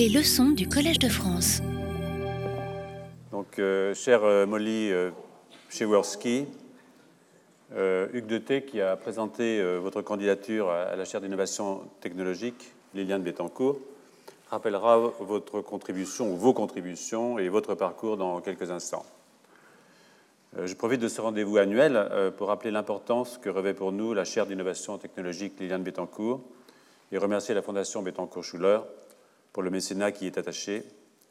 Les leçons du Collège de France. Donc, euh, chère euh, Molly euh, Przeworski, euh, Hugues Deté, qui a présenté euh, votre candidature à, la chaire d'innovation technologique, Liliane Bettencourt, rappellera votre contribution ou vos contributions et votre parcours dans quelques instants. Je profite de ce rendez-vous annuel pour rappeler l'importance que revêt pour nous la chaire d'innovation technologique Liliane Bettencourt et remercier la Fondation Bettencourt-Schuller pour le mécénat qui y est attaché,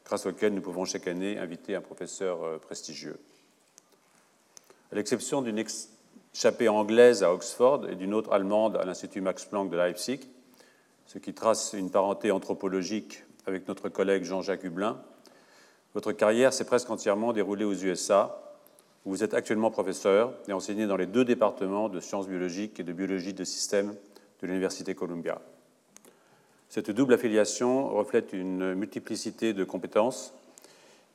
grâce auquel nous pouvons chaque année inviter un professeur euh, prestigieux. À l'exception d'une échappée anglaise à Oxford et d'une autre allemande à l'Institut Max Planck de Leipzig, ce qui trace une parenté anthropologique avec notre collègue Jean-Jacques Hublin, votre carrière s'est presque entièrement déroulée aux USA, où vous êtes actuellement professeur et enseignez dans les deux départements de sciences biologiques et de biologie de système de l'Université Columbia. Cette double affiliation reflète une multiplicité de compétences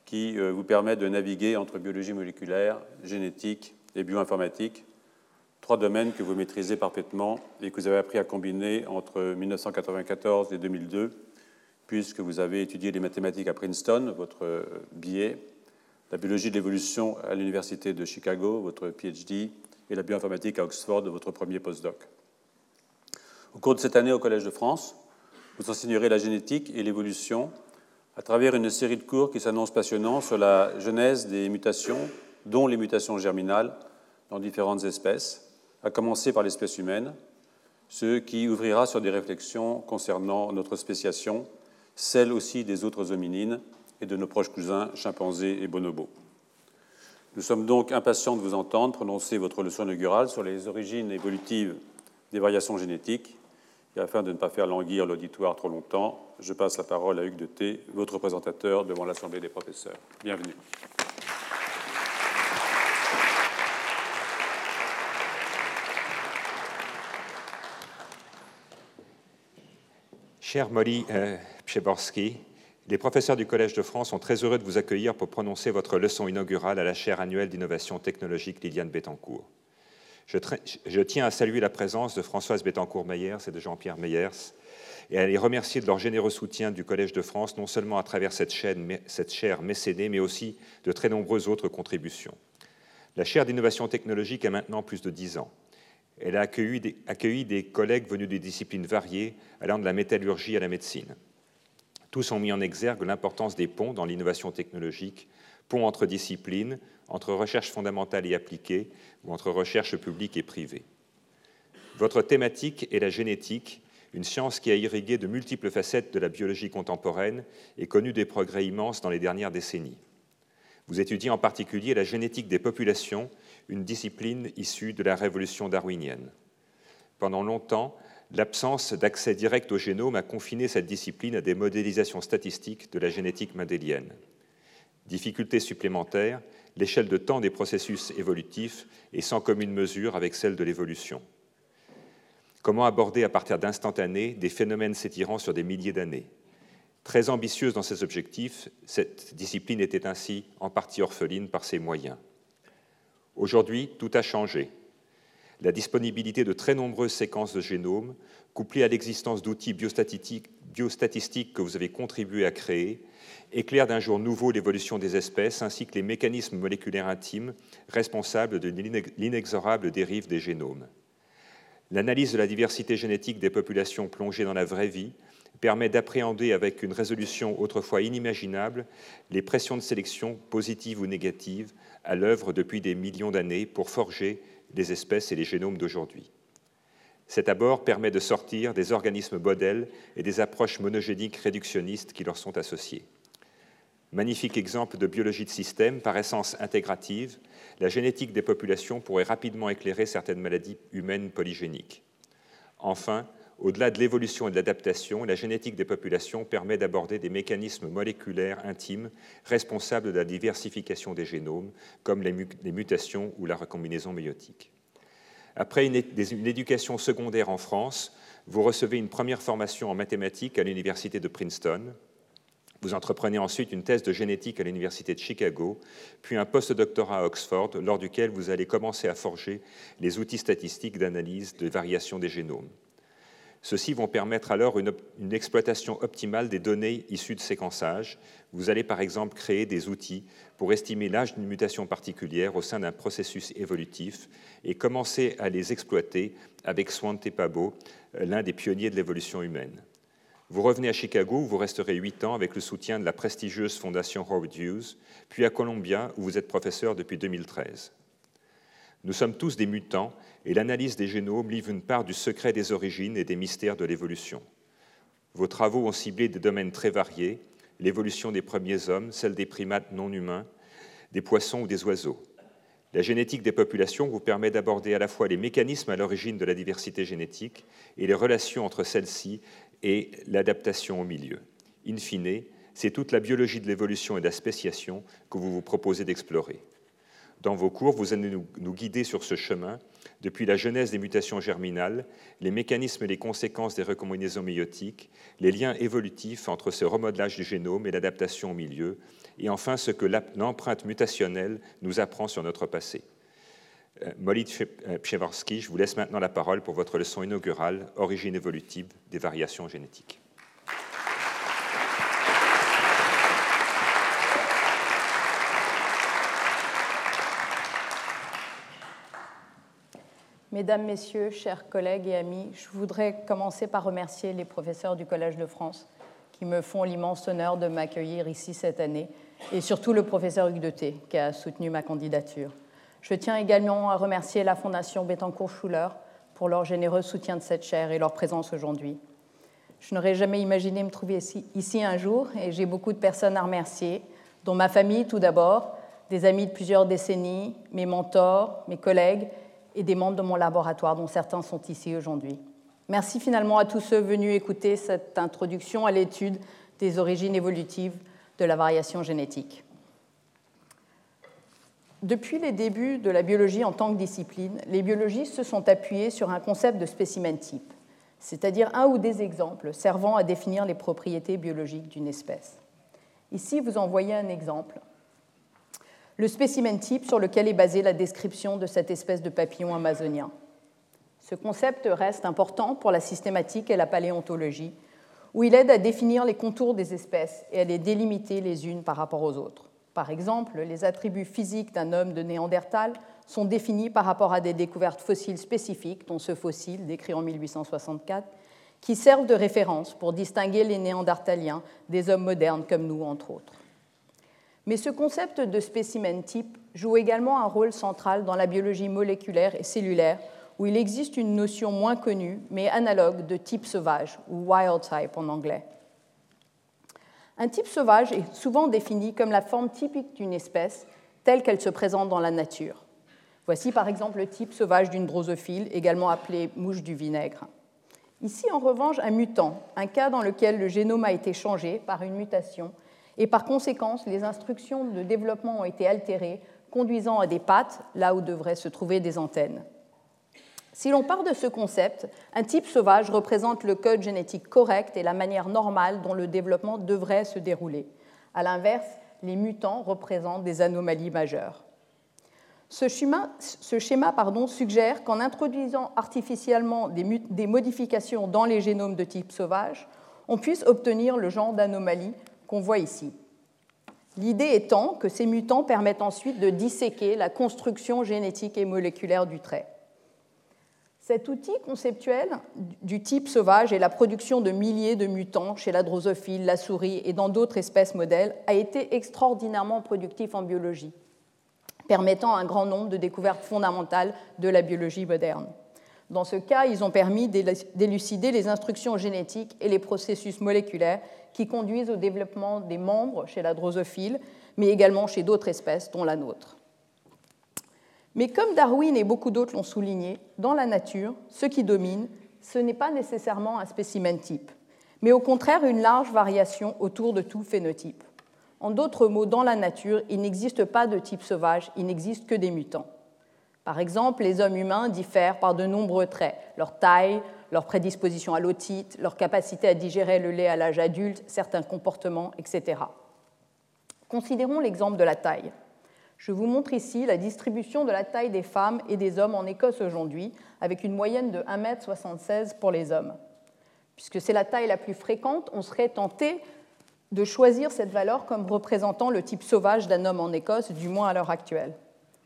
qui euh, vous permet de naviguer entre biologie moléculaire, génétique et bioinformatique, trois domaines que vous maîtrisez parfaitement et que vous avez appris à combiner entre 1994 et 2002, puisque vous avez étudié les mathématiques à Princeton, votre euh, billet, la biologie de l'évolution à l'Université de Chicago, votre PhD, et la bioinformatique à Oxford, votre premier postdoc. Au cours de cette année au Collège de France, vous enseignerez la génétique et l'évolution à travers une série de cours qui s'annoncent passionnants sur la genèse des mutations, dont les mutations germinales dans différentes espèces, à commencer par l'espèce humaine, ce qui ouvrira sur des réflexions concernant notre spéciation, celle aussi des autres hominines et de nos proches cousins chimpanzés et bonobos. Nous sommes donc impatients de vous entendre prononcer votre leçon inaugurale sur les origines évolutives des variations génétiques. Et afin de ne pas faire languir l'auditoire trop longtemps, je passe la parole à Hugues de T, votre présentateur devant l'Assemblée des professeurs. Bienvenue. Cher Molly euh, Przeborski, les professeurs du Collège de France sont très heureux de vous accueillir pour prononcer votre leçon inaugurale à la chaire annuelle d'innovation technologique Liliane Bettencourt. Je, tiens à saluer la présence de Françoise Bettencourt-Meyers et de Jean-Pierre Meyers et à les remercier de leur généreux soutien du Collège de France, non seulement à travers cette, chaîne, cette chaire mécénée, mais aussi de très nombreuses autres contributions. La chaire d'innovation technologique a maintenant plus de dix ans. Elle a accueilli des, accueilli des collègues venus des disciplines variées, allant de la métallurgie à la médecine. Tous ont mis en exergue l'importance des ponts dans l'innovation technologique, ponts entre disciplines, entre recherche fondamentale et appliquée, ou entre recherche publique et privée. Votre thématique est la génétique, une science qui a irrigué de multiples facettes de la biologie contemporaine et connu des progrès immenses dans les dernières décennies. Vous étudiez en particulier la génétique des populations, une discipline issue de la révolution darwinienne. Pendant longtemps, l'absence d'accès direct au génome a confiné cette discipline à des modélisations statistiques de la génétique mendélienne. Difficulté supplémentaire, l'échelle de temps des processus évolutifs est sans commune mesure avec celle de l'évolution. Comment aborder à partir d'instantanés des phénomènes s'étirant sur des milliers d'années? Très ambitieuse dans ses objectifs, cette discipline était ainsi en partie orpheline par ses moyens. Aujourd'hui, tout a changé. La disponibilité de très nombreuses séquences de génome, couplée à l'existence d'outils biostatistiques que vous avez contribué à créer, éclaire d'un jour nouveau l'évolution des espèces ainsi que les mécanismes moléculaires intimes responsables de l'inexorable dérive des génomes. L'analyse de la diversité génétique des populations plongées dans la vraie vie permet d'appréhender avec une résolution autrefois inimaginable les pressions de sélection positives ou négatives à l'œuvre depuis des millions d'années pour forger les espèces et les génomes d'aujourd'hui. Cet abord permet de sortir des organismes modèles et des approches monogéniques réductionnistes qui leur sont associées. Magnifique exemple de biologie de système, par essence intégrative, la génétique des populations pourrait rapidement éclairer certaines maladies humaines polygéniques. Enfin, au-delà de l'évolution et de l'adaptation, la génétique des populations permet d'aborder des mécanismes moléculaires intimes responsables de la diversification des génomes, comme les, mutations ou la recombinaison méiotique. Après une, une éducation secondaire en France, vous recevez une première formation en mathématiques à l'université de Princeton, vous entreprenez ensuite une thèse de génétique à l'Université de Chicago, puis un postdoctorat à Oxford, lors duquel vous allez commencer à forger les outils statistiques d'analyse de variation des génomes. Ceux-ci vont permettre alors une, exploitation optimale des données issues de séquençage. Vous allez par exemple créer des outils pour estimer l'âge d'une mutation particulière au sein d'un processus évolutif et commencer à les exploiter avec Swante Pabo, l'un des pionniers de l'évolution humaine. Vous revenez à Chicago où vous resterez huit ans avec le soutien de la prestigieuse fondation Howard Hughes, puis à Columbia où vous êtes professeur depuis 2013. Nous sommes tous des mutants et l'analyse des génomes livre une part du secret des origines et des mystères de l'évolution. Vos travaux ont ciblé des domaines très variés, l'évolution des premiers hommes, celle des primates non humains, des poissons ou des oiseaux. La génétique des populations vous permet d'aborder à la fois les mécanismes à l'origine de la diversité génétique et les relations entre celles-ci et l'adaptation au milieu. In fine, c'est toute la biologie de l'évolution et de la spéciation que vous vous proposez d'explorer. Dans vos cours, vous allez nous, guider sur ce chemin, depuis la genèse des mutations germinales, les mécanismes et les conséquences des recombinaisons méiotiques, les liens évolutifs entre ce remodelage du génome et l'adaptation au milieu, et enfin ce que l'empreinte mutationnelle nous apprend sur notre passé. Euh, Molly Pchevarsky, je vous laisse maintenant la parole pour votre leçon inaugurale Origine évolutive des variations génétiques. Mesdames, Messieurs, chers collègues et amis, je voudrais commencer par remercier les professeurs du Collège de France qui me font l'immense honneur de m'accueillir ici cette année, et surtout le professeur Hugues Deté qui a soutenu ma candidature. Je tiens également à remercier la Fondation Bettencourt-Schuller pour leur généreux soutien de cette chaire et leur présence aujourd'hui. Je n'aurais jamais imaginé me trouver ici, ici un jour et j'ai beaucoup de personnes à remercier, dont ma famille tout d'abord, des amis de plusieurs décennies, mes mentors, mes collègues et des membres de mon laboratoire dont certains sont ici aujourd'hui. Merci finalement à tous ceux venus écouter cette introduction à l'étude des origines évolutives de la variation génétique. Depuis les débuts de la biologie en tant que discipline, les biologistes se sont appuyés sur un concept de spécimen type, c'est-à-dire un ou des exemples servant à définir les propriétés biologiques d'une espèce. Ici, vous en voyez un exemple. Le spécimen type sur lequel est basée la description de cette espèce de papillon amazonien. Ce concept reste important pour la systématique et la paléontologie, où il aide à définir les contours des espèces et à les délimiter les unes par rapport aux autres. Par exemple, les attributs physiques d'un homme de Néandertal sont définis par rapport à des découvertes fossiles spécifiques, dont ce fossile décrit en 1864, qui servent de référence pour distinguer les Néandertaliens des hommes modernes comme nous, entre autres. Mais ce concept de spécimen type joue également un rôle central dans la biologie moléculaire et cellulaire, où il existe une notion moins connue, mais analogue, de type sauvage, ou wild type en anglais. Un type sauvage est souvent défini comme la forme typique d'une espèce telle qu'elle se présente dans la nature. Voici par exemple le type sauvage d'une drosophile, également appelée mouche du vinaigre. Ici, en revanche, un mutant, un cas dans lequel le génome a été changé par une mutation et par conséquence, les instructions de développement ont été altérées, conduisant à des pattes là où devraient se trouver des antennes. Si l'on part de ce concept, un type sauvage représente le code génétique correct et la manière normale dont le développement devrait se dérouler. A l'inverse, les mutants représentent des anomalies majeures. Ce schéma, suggère qu'en introduisant artificiellement des, des, modifications dans les génomes de type sauvage, on puisse obtenir le genre d'anomalie qu'on voit ici. L'idée étant que ces mutants permettent ensuite de disséquer la construction génétique et moléculaire du trait. Cet outil conceptuel du type sauvage et la production de milliers de mutants chez la drosophile, la souris et dans d'autres espèces modèles a été extraordinairement productif en biologie, permettant un grand nombre de découvertes fondamentales de la biologie moderne. Dans ce cas, ils ont permis d'élucider les instructions génétiques et les processus moléculaires qui conduisent au développement des membres chez la drosophile, mais également chez d'autres espèces, dont la nôtre. Mais comme Darwin et beaucoup d'autres l'ont souligné, dans la nature, ce qui domine, ce n'est pas nécessairement un spécimen type, mais au contraire une large variation autour de tout phénotype. En d'autres mots, dans la nature, il n'existe pas de type sauvage, il n'existe que des mutants. Par exemple, les hommes humains diffèrent par de nombreux traits, leur taille, leur prédisposition à l'otite, leur capacité à digérer le lait à l'âge adulte, certains comportements, etc. Considérons l'exemple de la taille. Je vous montre ici la distribution de la taille des femmes et des hommes en Écosse aujourd'hui, avec une moyenne de 1,76 m pour les hommes. Puisque c'est la taille la plus fréquente, on serait tenté de choisir cette valeur comme représentant le type sauvage d'un homme en Écosse, du moins à l'heure actuelle.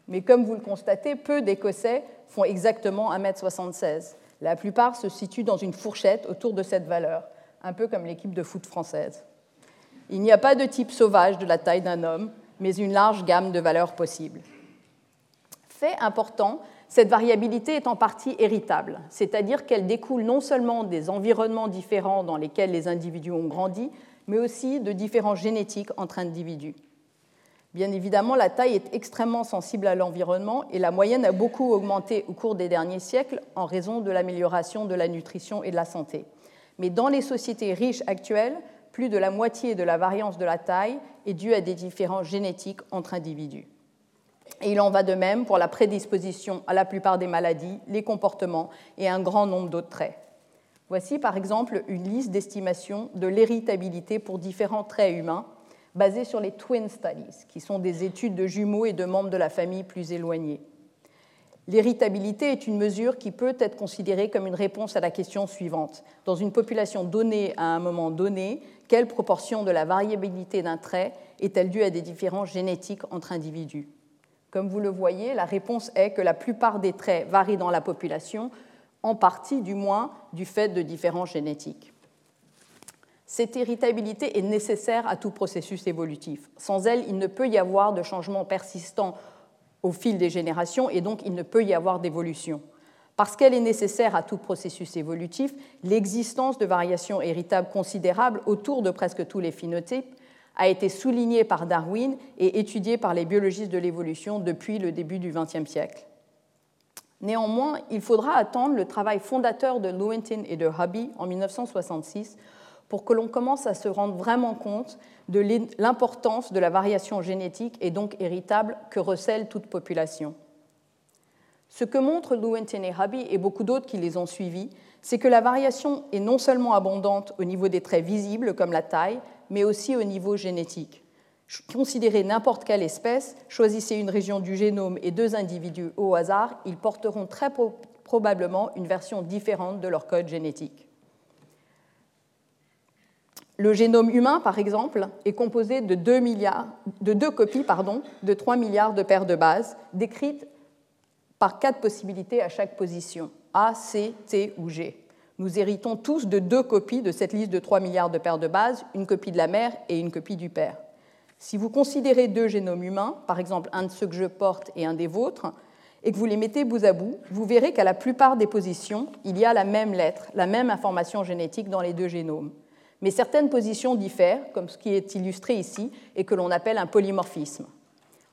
Mais comme vous le constatez, peu d'Écossais font exactement 1m76. La plupart se situent dans une fourchette autour de cette valeur, un peu comme l'équipe de foot française. Il n'y a pas de type sauvage de la taille d'un homme, mais une large gamme de valeurs possibles. Fait important, cette variabilité est en partie héritable, c'est-à-dire qu'elle découle non seulement des environnements différents dans lesquels les individus ont grandi, mais aussi de différences génétiques entre individus. Bien évidemment, la taille est extrêmement sensible à l'environnement et la moyenne a beaucoup augmenté au cours des derniers siècles en raison de l'amélioration de la nutrition et de la santé. Mais dans les sociétés riches actuelles, plus de la moitié de la variance de la taille est due à des différences génétiques entre individus. Et il en va de même pour la prédisposition à la plupart des maladies, les comportements et un grand nombre d'autres traits. Voici par exemple une liste d'estimation de l'héritabilité pour différents traits humains basées sur les Twin Studies, qui sont des études de jumeaux et de membres de la famille plus éloignés. L'héritabilité est une mesure qui peut être considérée comme une réponse à la question suivante. Dans une population donnée à un moment donné, quelle proportion de la variabilité d'un trait est-elle due à des différences génétiques entre individus? Comme vous le voyez, la réponse est que la plupart des traits varient dans la population, en partie du moins du fait de différences génétiques. Cette héritabilité est nécessaire à tout processus évolutif. Sans elle, il ne peut y avoir de changement persistant au fil des générations et donc il ne peut y avoir d'évolution. Parce qu'elle est nécessaire à tout processus évolutif, l'existence de variations héritables considérables autour de presque tous les phénotypes a été soulignée par Darwin et étudiée par les biologistes de l'évolution depuis le début du XXe siècle. Néanmoins, il faudra attendre le travail fondateur de Lewontin et de Hubby en 1966 pour que l'on commence à se rendre vraiment compte de l'importance de la variation génétique et donc héritable que recèle toute population. Ce que montrent Lewontin et et beaucoup d'autres qui les ont suivis, c'est que la variation est non seulement abondante au niveau des traits visibles comme la taille, mais aussi au niveau génétique. Considérez n'importe quelle espèce, choisissez une région du génome et deux individus au hasard, ils porteront très probablement une version différente de leur code génétique. Le génome humain, par exemple, est composé de deux, copies de 3 milliards de paires de bases, décrites par quatre possibilités à chaque position, A, C, T ou G. Nous héritons tous de deux copies de cette liste de 3 milliards de paires de bases, une copie de la mère et une copie du père. Si vous considérez deux génomes humains, par exemple un de ceux que je porte et un des vôtres, et que vous les mettez bout à bout, vous verrez qu'à la plupart des positions, il y a la même lettre, la même information génétique dans les deux génomes. Mais certaines positions diffèrent, comme ce qui est illustré ici, et que l'on appelle un polymorphisme.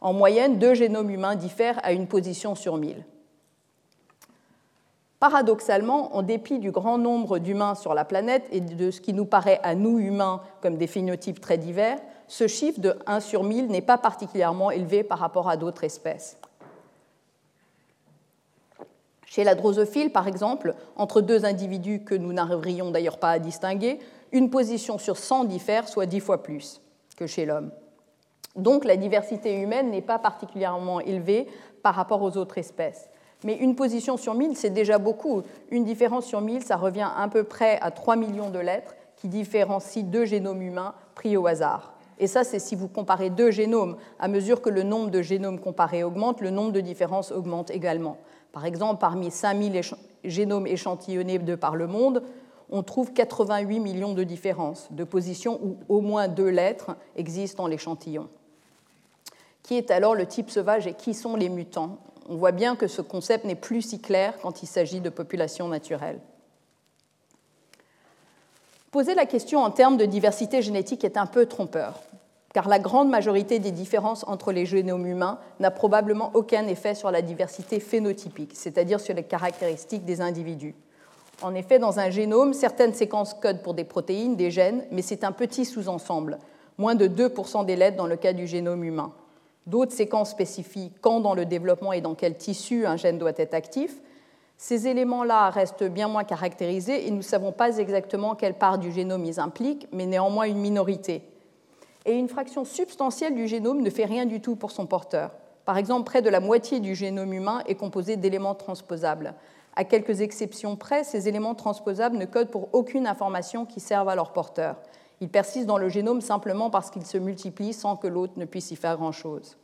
En moyenne, deux génomes humains diffèrent à une position sur mille. Paradoxalement, en dépit du grand nombre d'humains sur la planète et de ce qui nous paraît à nous humains comme des phénotypes très divers, ce chiffre de 1 sur 1000 n'est pas particulièrement élevé par rapport à d'autres espèces. Chez la drosophile, par exemple, entre deux individus que nous n'arriverions d'ailleurs pas à distinguer, une position sur 100 diffère soit 10 fois plus que chez l'homme. Donc la diversité humaine n'est pas particulièrement élevée par rapport aux autres espèces. Mais une position sur 1000, c'est déjà beaucoup. Une différence sur 1000, ça revient à peu près à 3 millions de lettres qui différencient deux génomes humains pris au hasard. Et ça, c'est si vous comparez deux génomes. À mesure que le nombre de génomes comparés augmente, le nombre de différences augmente également. Par exemple, parmi 5000 génomes échantillonnés de par le monde, on trouve 88 millions de différences de positions où au moins deux lettres existent dans l'échantillon. Qui est alors le type sauvage et qui sont les mutants? On voit bien que ce concept n'est plus si clair quand il s'agit de populations naturelles. Poser la question en termes de diversité génétique est un peu trompeur, car la grande majorité des différences entre les génomes humains n'a probablement aucun effet sur la diversité phénotypique, c'est-à-dire sur les caractéristiques des individus. En effet, dans un génome, certaines séquences codent pour des protéines, des gènes, mais c'est un petit sous-ensemble, moins de 2% des lettres dans le cas du génome humain. D'autres séquences spécifient quand dans le développement et dans quel tissu un gène doit être actif. Ces éléments-là restent bien moins caractérisés et nous ne savons pas exactement quelle part du génome ils impliquent, mais néanmoins une minorité. Et une fraction substantielle du génome ne fait rien du tout pour son porteur. Par exemple, près de la moitié du génome humain est composé d'éléments transposables À quelques exceptions près, ces éléments transposables ne codent pour aucune information qui serve à leur porteur. Ils persistent dans le génome simplement parce qu'ils se multiplient sans que l'autre ne puisse y faire grand-chose.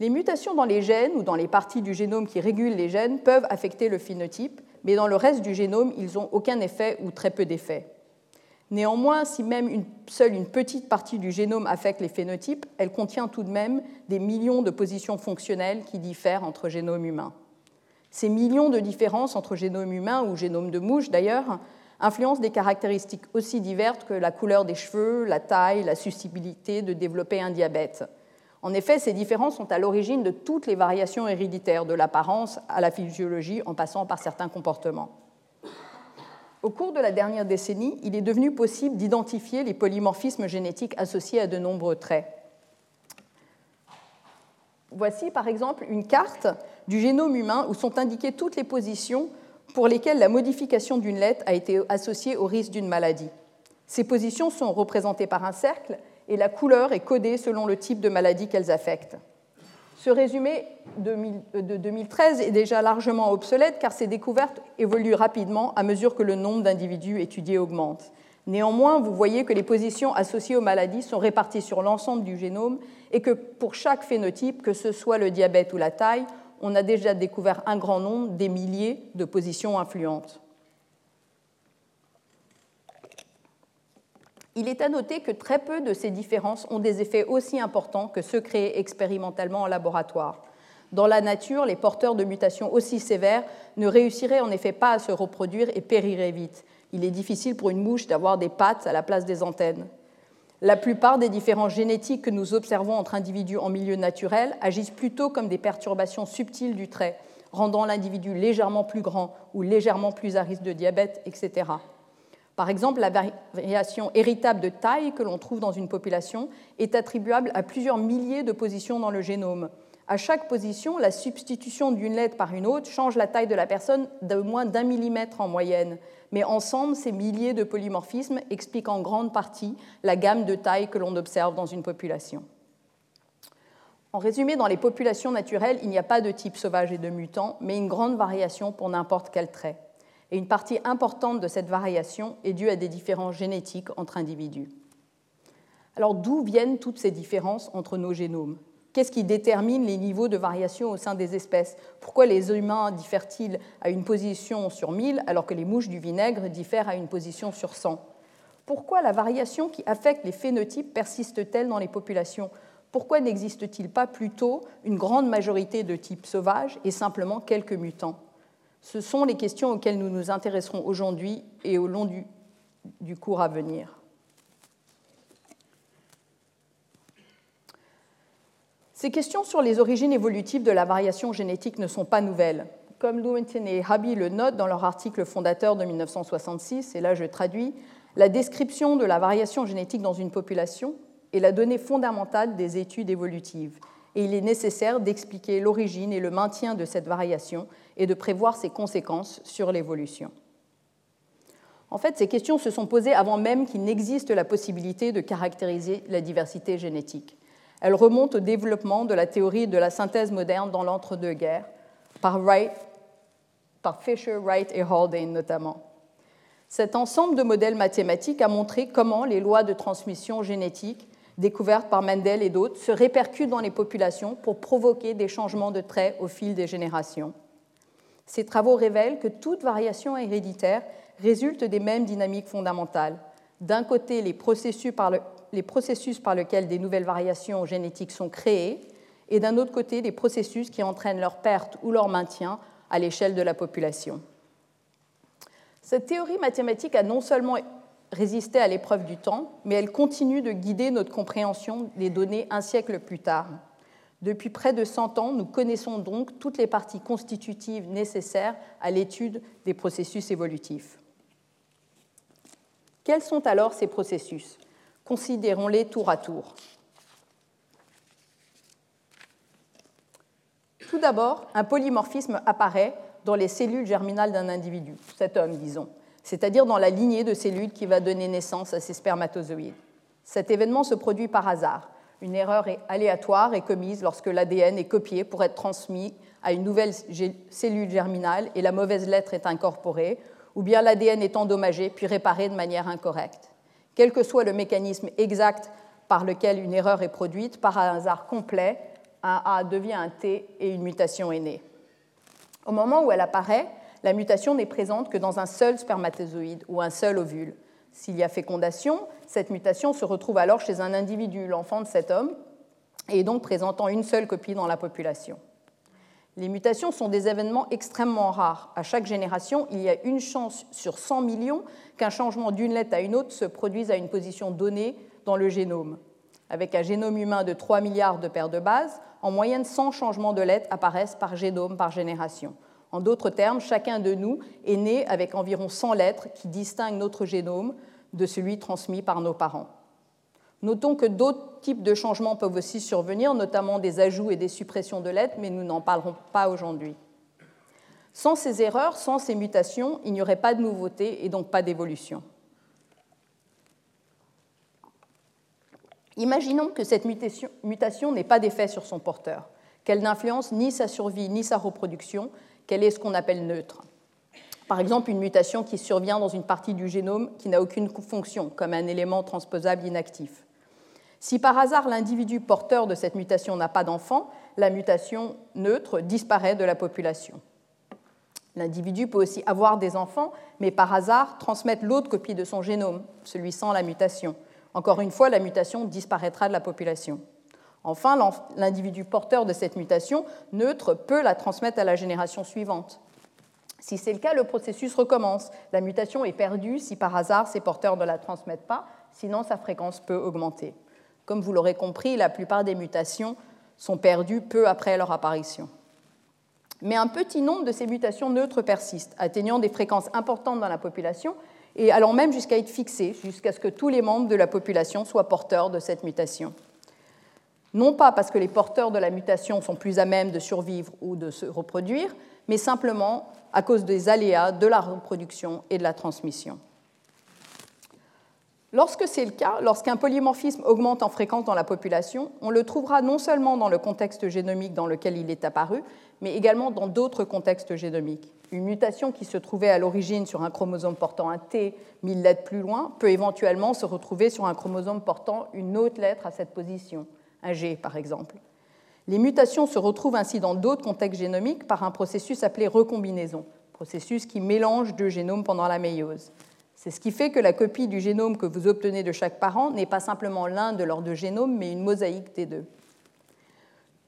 Les mutations dans les gènes ou dans les parties du génome qui régulent les gènes peuvent affecter le phénotype, mais dans le reste du génome, ils n'ont aucun effet ou très peu d'effet. Néanmoins, si même une, seule une petite partie du génome affecte les phénotypes, elle contient tout de même des millions de positions fonctionnelles qui diffèrent entre génomes humains. Ces millions de différences entre génome humain ou génome de mouche, d'ailleurs, influencent des caractéristiques aussi diverses que la couleur des cheveux, la taille, la susceptibilité de développer un diabète. En effet, ces différences sont à l'origine de toutes les variations héréditaires, de l'apparence à la physiologie, en passant par certains comportements. Au cours de la dernière décennie, il est devenu possible d'identifier les polymorphismes génétiques associés à de nombreux traits. Voici par exemple une carte du génome humain où sont indiquées toutes les positions pour lesquelles la modification d'une lettre a été associée au risque d'une maladie. Ces positions sont représentées par un cercle et la couleur est codée selon le type de maladie qu'elles affectent. Ce résumé de 2013 est déjà largement obsolète car ces découvertes évoluent rapidement à mesure que le nombre d'individus étudiés augmente. Néanmoins, vous voyez que les positions associées aux maladies sont réparties sur l'ensemble du génome et que pour chaque phénotype, que ce soit le diabète ou la taille, on a déjà découvert un grand nombre, des milliers de positions influentes. Il est à noter que très peu de ces différences ont des effets aussi importants que ceux créés expérimentalement en laboratoire. Dans la nature, les porteurs de mutations aussi sévères ne réussiraient en effet pas à se reproduire et périraient vite. Il est difficile pour une mouche d'avoir des pattes à la place des antennes. La plupart des différences génétiques que nous observons entre individus en milieu naturel agissent plutôt comme des perturbations subtiles du trait, rendant l'individu légèrement plus grand ou légèrement plus à risque de diabète, etc. Par exemple, la variation héritable de taille que l'on trouve dans une population est attribuable à plusieurs milliers de positions dans le génome. À chaque position, la substitution d'une lettre par une autre change la taille de la personne de moins d'un millimètre en moyenne. Mais ensemble, ces milliers de polymorphismes expliquent en grande partie la gamme de tailles que l'on observe dans une population. En résumé, dans les populations naturelles, il n'y a pas de type sauvage et de mutant, mais une grande variation pour n'importe quel trait et une partie importante de cette variation est due à des différences génétiques entre individus. Alors d'où viennent toutes ces différences entre nos génomes? Qu'est-ce qui détermine les niveaux de variation au sein des espèces? Pourquoi les humains diffèrent-ils à une position sur 1000 alors que les mouches du vinaigre diffèrent à une position sur 100 Pourquoi la variation qui affecte les phénotypes persiste-t-elle dans les populations? Pourquoi n'existe-t-il pas plutôt une grande majorité de types sauvages et simplement quelques mutants? Ce sont les questions auxquelles nous nous intéresserons aujourd'hui et au long du, du cours à venir. Ces questions sur les origines évolutives de la variation génétique ne sont pas nouvelles. Comme Lewinton et Habi le notent dans leur article fondateur de 1966, et là je traduis, la description de la variation génétique dans une population est la donnée fondamentale des études évolutives et il est nécessaire d'expliquer l'origine et le maintien de cette variation et de prévoir ses conséquences sur l'évolution. En fait, ces questions se sont posées avant même qu'il n'existe la possibilité de caractériser la diversité génétique. Elles remontent au développement de la théorie de la synthèse moderne dans l'entre-deux-guerres, par, par Fisher, Wright et Haldane notamment. Cet ensemble de modèles mathématiques a montré comment les lois de transmission génétique découvertes par Mendel et d'autres, se répercutent dans les populations pour provoquer des changements de traits au fil des générations. Ces travaux révèlent que toute variation héréditaire résulte des mêmes dynamiques fondamentales. D'un côté, les processus, par les processus par lesquels des nouvelles variations génétiques sont créées, et d'un autre côté, les processus qui entraînent leur perte ou leur maintien à l'échelle de la population. Cette théorie mathématique a non seulement résistait à l'épreuve du temps, mais elle continue de guider notre compréhension des données un siècle plus tard. Depuis près de 100 ans, nous connaissons donc toutes les parties constitutives nécessaires à l'étude des processus évolutifs. Quels sont alors ces processus? Considérons-les tour à tour. Tout d'abord, un polymorphisme apparaît dans les cellules germinales d'un individu, cet homme, disons c'est-à-dire dans la lignée de cellules qui va donner naissance à ces spermatozoïdes. Cet événement se produit par hasard. Une erreur aléatoire est commise lorsque l'ADN est copié pour être transmis à une nouvelle cellule germinale et la mauvaise lettre est incorporée, ou bien l'ADN est endommagé puis réparé de manière incorrecte. Quel que soit le mécanisme exact par lequel une erreur est produite, par un hasard complet, un A devient un T et une mutation est née. Au moment où elle apparaît, la mutation n'est présente que dans un seul spermatozoïde ou un seul ovule. S'il y a fécondation, cette mutation se retrouve alors chez un individu, l'enfant de cet homme, et donc présentant une seule copie dans la population. Les mutations sont des événements extrêmement rares. À chaque génération, il y a une chance sur 100 millions qu'un changement d'une lettre à une autre se produise à une position donnée dans le génome. Avec un génome humain de 3 milliards de paires de bases, en moyenne 100 changements de lettres apparaissent par génome par génération. En d'autres termes, chacun de nous est né avec environ 100 lettres qui distinguent notre génome de celui transmis par nos parents. Notons que d'autres types de changements peuvent aussi survenir, notamment des ajouts et des suppressions de lettres, mais nous n'en parlerons pas aujourd'hui. Sans ces erreurs, sans ces mutations, il n'y aurait pas de nouveauté et donc pas d'évolution. Imaginons que cette mutation n'ait pas d'effet sur son porteur, qu'elle n'influence ni sa survie ni sa reproduction, qu'elle est ce qu'on appelle neutre. Par exemple, une mutation qui survient dans une partie du génome qui n'a aucune fonction, comme un élément transposable inactif. Si par hasard l'individu porteur de cette mutation n'a pas d'enfant, la mutation neutre disparaît de la population. L'individu peut aussi avoir des enfants, mais par hasard transmettre l'autre copie de son génome, celui sans la mutation. Encore une fois, la mutation disparaîtra de la population. Enfin, l'individu porteur de cette mutation neutre peut la transmettre à la génération suivante. Si c'est le cas, le processus recommence. La mutation est perdue si par hasard ces porteurs ne la transmettent pas, sinon sa fréquence peut augmenter. Comme vous l'aurez compris, la plupart des mutations sont perdues peu après leur apparition. Mais un petit nombre de ces mutations neutres persistent, atteignant des fréquences importantes dans la population et allant même jusqu'à être fixées, jusqu'à ce que tous les membres de la population soient porteurs de cette mutation. Non pas parce que les porteurs de la mutation sont plus à même de survivre ou de se reproduire, mais simplement à cause des aléas de la reproduction et de la transmission. Lorsque c'est le cas, lorsqu'un polymorphisme augmente en fréquence dans la population, on le trouvera non seulement dans le contexte génomique dans lequel il est apparu, mais également dans d'autres contextes génomiques. Une mutation qui se trouvait à l'origine sur un chromosome portant un T mille lettres plus loin peut éventuellement se retrouver sur un chromosome portant une autre lettre à cette position, un G par exemple. Les mutations se retrouvent ainsi dans d'autres contextes génomiques par un processus appelé recombinaison, processus qui mélange deux génomes pendant la méiose. C'est ce qui fait que la copie du génome que vous obtenez de chaque parent n'est pas simplement l'un de leurs deux génomes, mais une mosaïque des deux.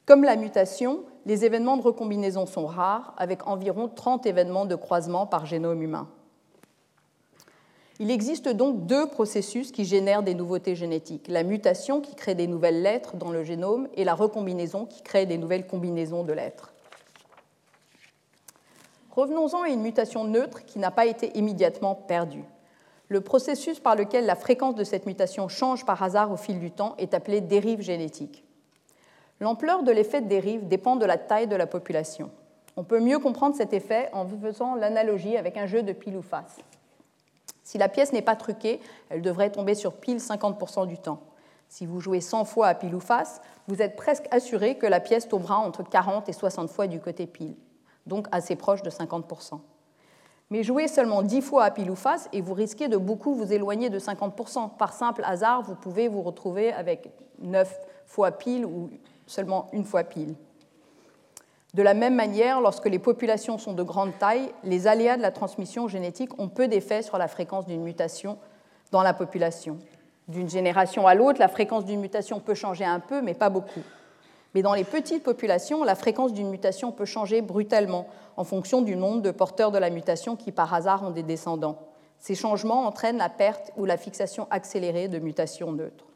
Comme la mutation, les événements de recombinaison sont rares, avec environ 30 événements de croisement par génome humain. Il existe donc deux processus qui génèrent des nouveautés génétiques. La mutation qui crée des nouvelles lettres dans le génome et la recombinaison qui crée des nouvelles combinaisons de lettres. Revenons-en à une mutation neutre qui n'a pas été immédiatement perdue. Le processus par lequel la fréquence de cette mutation change par hasard au fil du temps est appelé dérive génétique. L'ampleur de l'effet de dérive dépend de la taille de la population. On peut mieux comprendre cet effet en faisant l'analogie avec un jeu de pile ou face. Si la pièce n'est pas truquée, elle devrait tomber sur pile 50% du temps. Si vous jouez 100 fois à pile ou face, vous êtes presque assuré que la pièce tombera entre 40 et 60 fois du côté pile, donc assez proche de 50%. Mais jouez seulement 10 fois à pile ou face et vous risquez de beaucoup vous éloigner de 50%. Par simple hasard, vous pouvez vous retrouver avec 9 fois pile ou seulement une fois pile. De la même manière, lorsque les populations sont de grande taille, les aléas de la transmission génétique ont peu d'effet sur la fréquence d'une mutation dans la population. D'une génération à l'autre, la fréquence d'une mutation peut changer un peu, mais pas beaucoup. Mais dans les petites populations, la fréquence d'une mutation peut changer brutalement en fonction du nombre de porteurs de la mutation qui, par hasard, ont des descendants. Ces changements entraînent la perte ou la fixation accélérée de mutations neutres.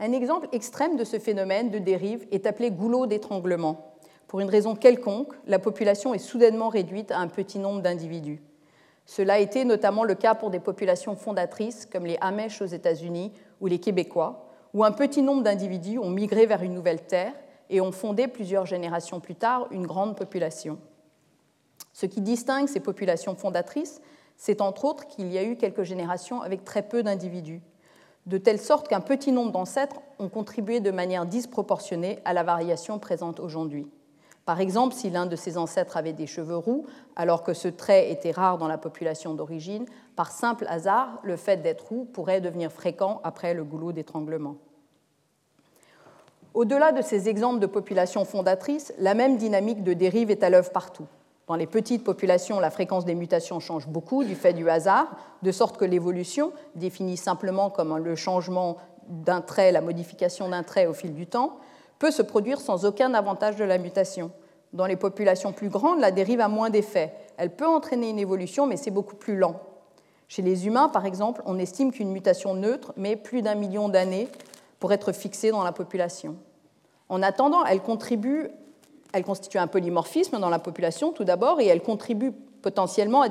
Un exemple extrême de ce phénomène de dérive est appelé goulot d'étranglement. Pour une raison quelconque, la population est soudainement réduite à un petit nombre d'individus. Cela a été notamment le cas pour des populations fondatrices comme les Amish aux États-Unis ou les Québécois, où un petit nombre d'individus ont migré vers une nouvelle terre et ont fondé plusieurs générations plus tard une grande population. Ce qui distingue ces populations fondatrices, c'est entre autres qu'il y a eu quelques générations avec très peu d'individus. de telle sorte qu'un petit nombre d'ancêtres ont contribué de manière disproportionnée à la variation présente aujourd'hui. Par exemple, si l'un de ses ancêtres avait des cheveux roux, alors que ce trait était rare dans la population d'origine, par simple hasard, le fait d'être roux pourrait devenir fréquent après le goulot d'étranglement. Au-delà de ces exemples de populations fondatrices, la même dynamique de dérive est à l'œuvre partout. Dans les petites populations, la fréquence des mutations change beaucoup du fait du hasard, de sorte que l'évolution, définie simplement comme le changement d'un trait, la modification d'un trait au fil du temps, peut se produire sans aucun avantage de la mutation. Dans les populations plus grandes, la dérive a moins d'effet. Elle peut entraîner une évolution, mais c'est beaucoup plus lent. Chez les humains, par exemple, on estime qu'une mutation neutre met plus d'un million d'années pour être fixée dans la population. En attendant, elle, contribue, elle constitue un polymorphisme dans la population tout d'abord, et elle contribue potentiellement à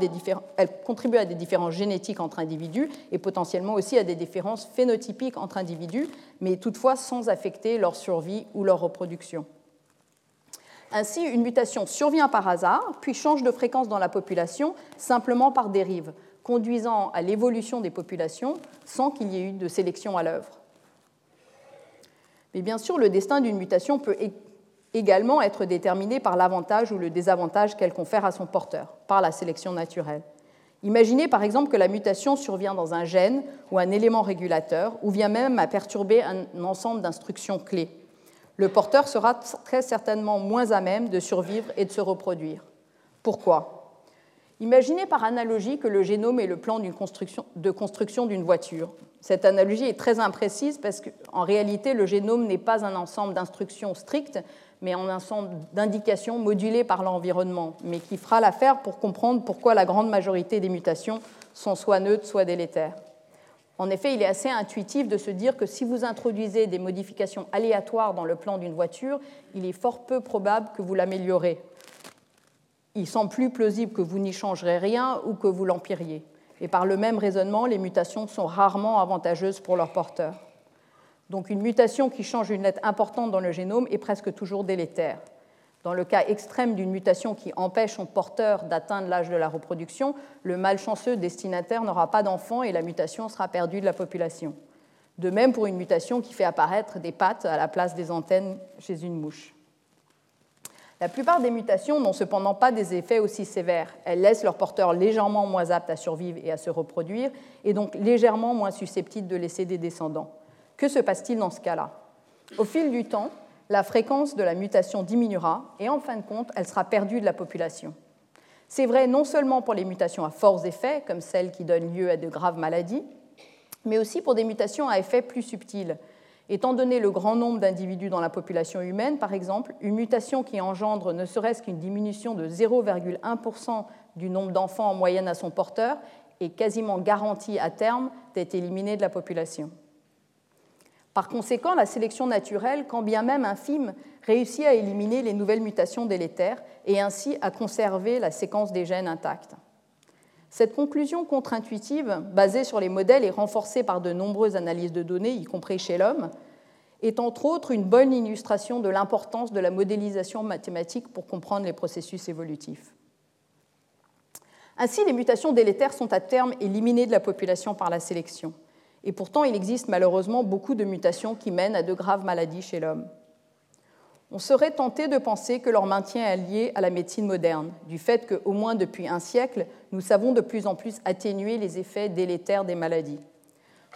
elle contribue à des différences génétiques entre individus et potentiellement aussi à des différences phénotypiques entre individus, mais toutefois sans affecter leur survie ou leur reproduction. Ainsi, une mutation survient par hasard, puis change de fréquence dans la population simplement par dérive, conduisant à l'évolution des populations sans qu'il y ait eu de sélection à l'œuvre. Mais bien sûr, le destin d'une mutation peut également être déterminé par l'avantage ou le désavantage qu'elle confère à son porteur, par la sélection naturelle. Imaginez par exemple que la mutation survient dans un gène ou un élément régulateur, ou vient même à perturber un ensemble d'instructions clés. Le porteur sera très certainement moins à même de survivre et de se reproduire. Pourquoi? Imaginez par analogie que le génome est le plan de construction d'une voiture. Cette analogie est très imprécise parce qu'en réalité, le génome n'est pas un ensemble d'instructions strictes, mais un ensemble d'indications modulées par l'environnement, mais qui fera l'affaire pour comprendre pourquoi la grande majorité des mutations sont soit neutres, soit délétères. En effet, il est assez intuitif de se dire que si vous introduisez des modifications aléatoires dans le plan d'une voiture, il est fort peu probable que vous l'améliorez. Il semble plus plausible que vous n'y changerez rien ou que vous l'empiriez. Et par le même raisonnement, les mutations sont rarement avantageuses pour leur porteur. Donc une mutation qui change une lettre importante dans le génome est presque toujours délétère. Dans le cas extrême d'une mutation qui empêche son porteur d'atteindre l'âge de la reproduction, le malchanceux destinataire n'aura pas d'enfant et la mutation sera perdue de la population. De même pour une mutation qui fait apparaître des pattes à la place des antennes chez une mouche. La plupart des mutations n'ont cependant pas des effets aussi sévères. Elles laissent leur porteur légèrement moins apte à survivre et à se reproduire, et donc légèrement moins susceptibles de laisser des descendants. Que se passe-t-il dans ce cas-là? Au fil du temps, la fréquence de la mutation diminuera et en fin de compte, elle sera perdue de la population. C'est vrai non seulement pour les mutations à forts effets, comme celles qui donnent lieu à de graves maladies, mais aussi pour des mutations à effets plus subtils. Étant donné le grand nombre d'individus dans la population humaine, par exemple, une mutation qui engendre ne serait-ce qu'une diminution de 0,1% du nombre d'enfants en moyenne à son porteur est quasiment garantie à terme d'être éliminée de la population. Par conséquent, la sélection naturelle, quand bien même infime, réussit à éliminer les nouvelles mutations délétères et ainsi à conserver la séquence des gènes intacte. Cette conclusion contre-intuitive, basée sur les modèles et renforcée par de nombreuses analyses de données, y compris chez l'homme, est entre autres une bonne illustration de l'importance de la modélisation mathématique pour comprendre les processus évolutifs. Ainsi, les mutations délétères sont à terme éliminées de la population par la sélection. Et pourtant, il existe malheureusement beaucoup de mutations qui mènent à de graves maladies chez l'homme. On serait tenté de penser que leur maintien est lié à la médecine moderne, du fait qu'au moins depuis un siècle, nous savons de plus en plus atténuer les effets délétères des maladies.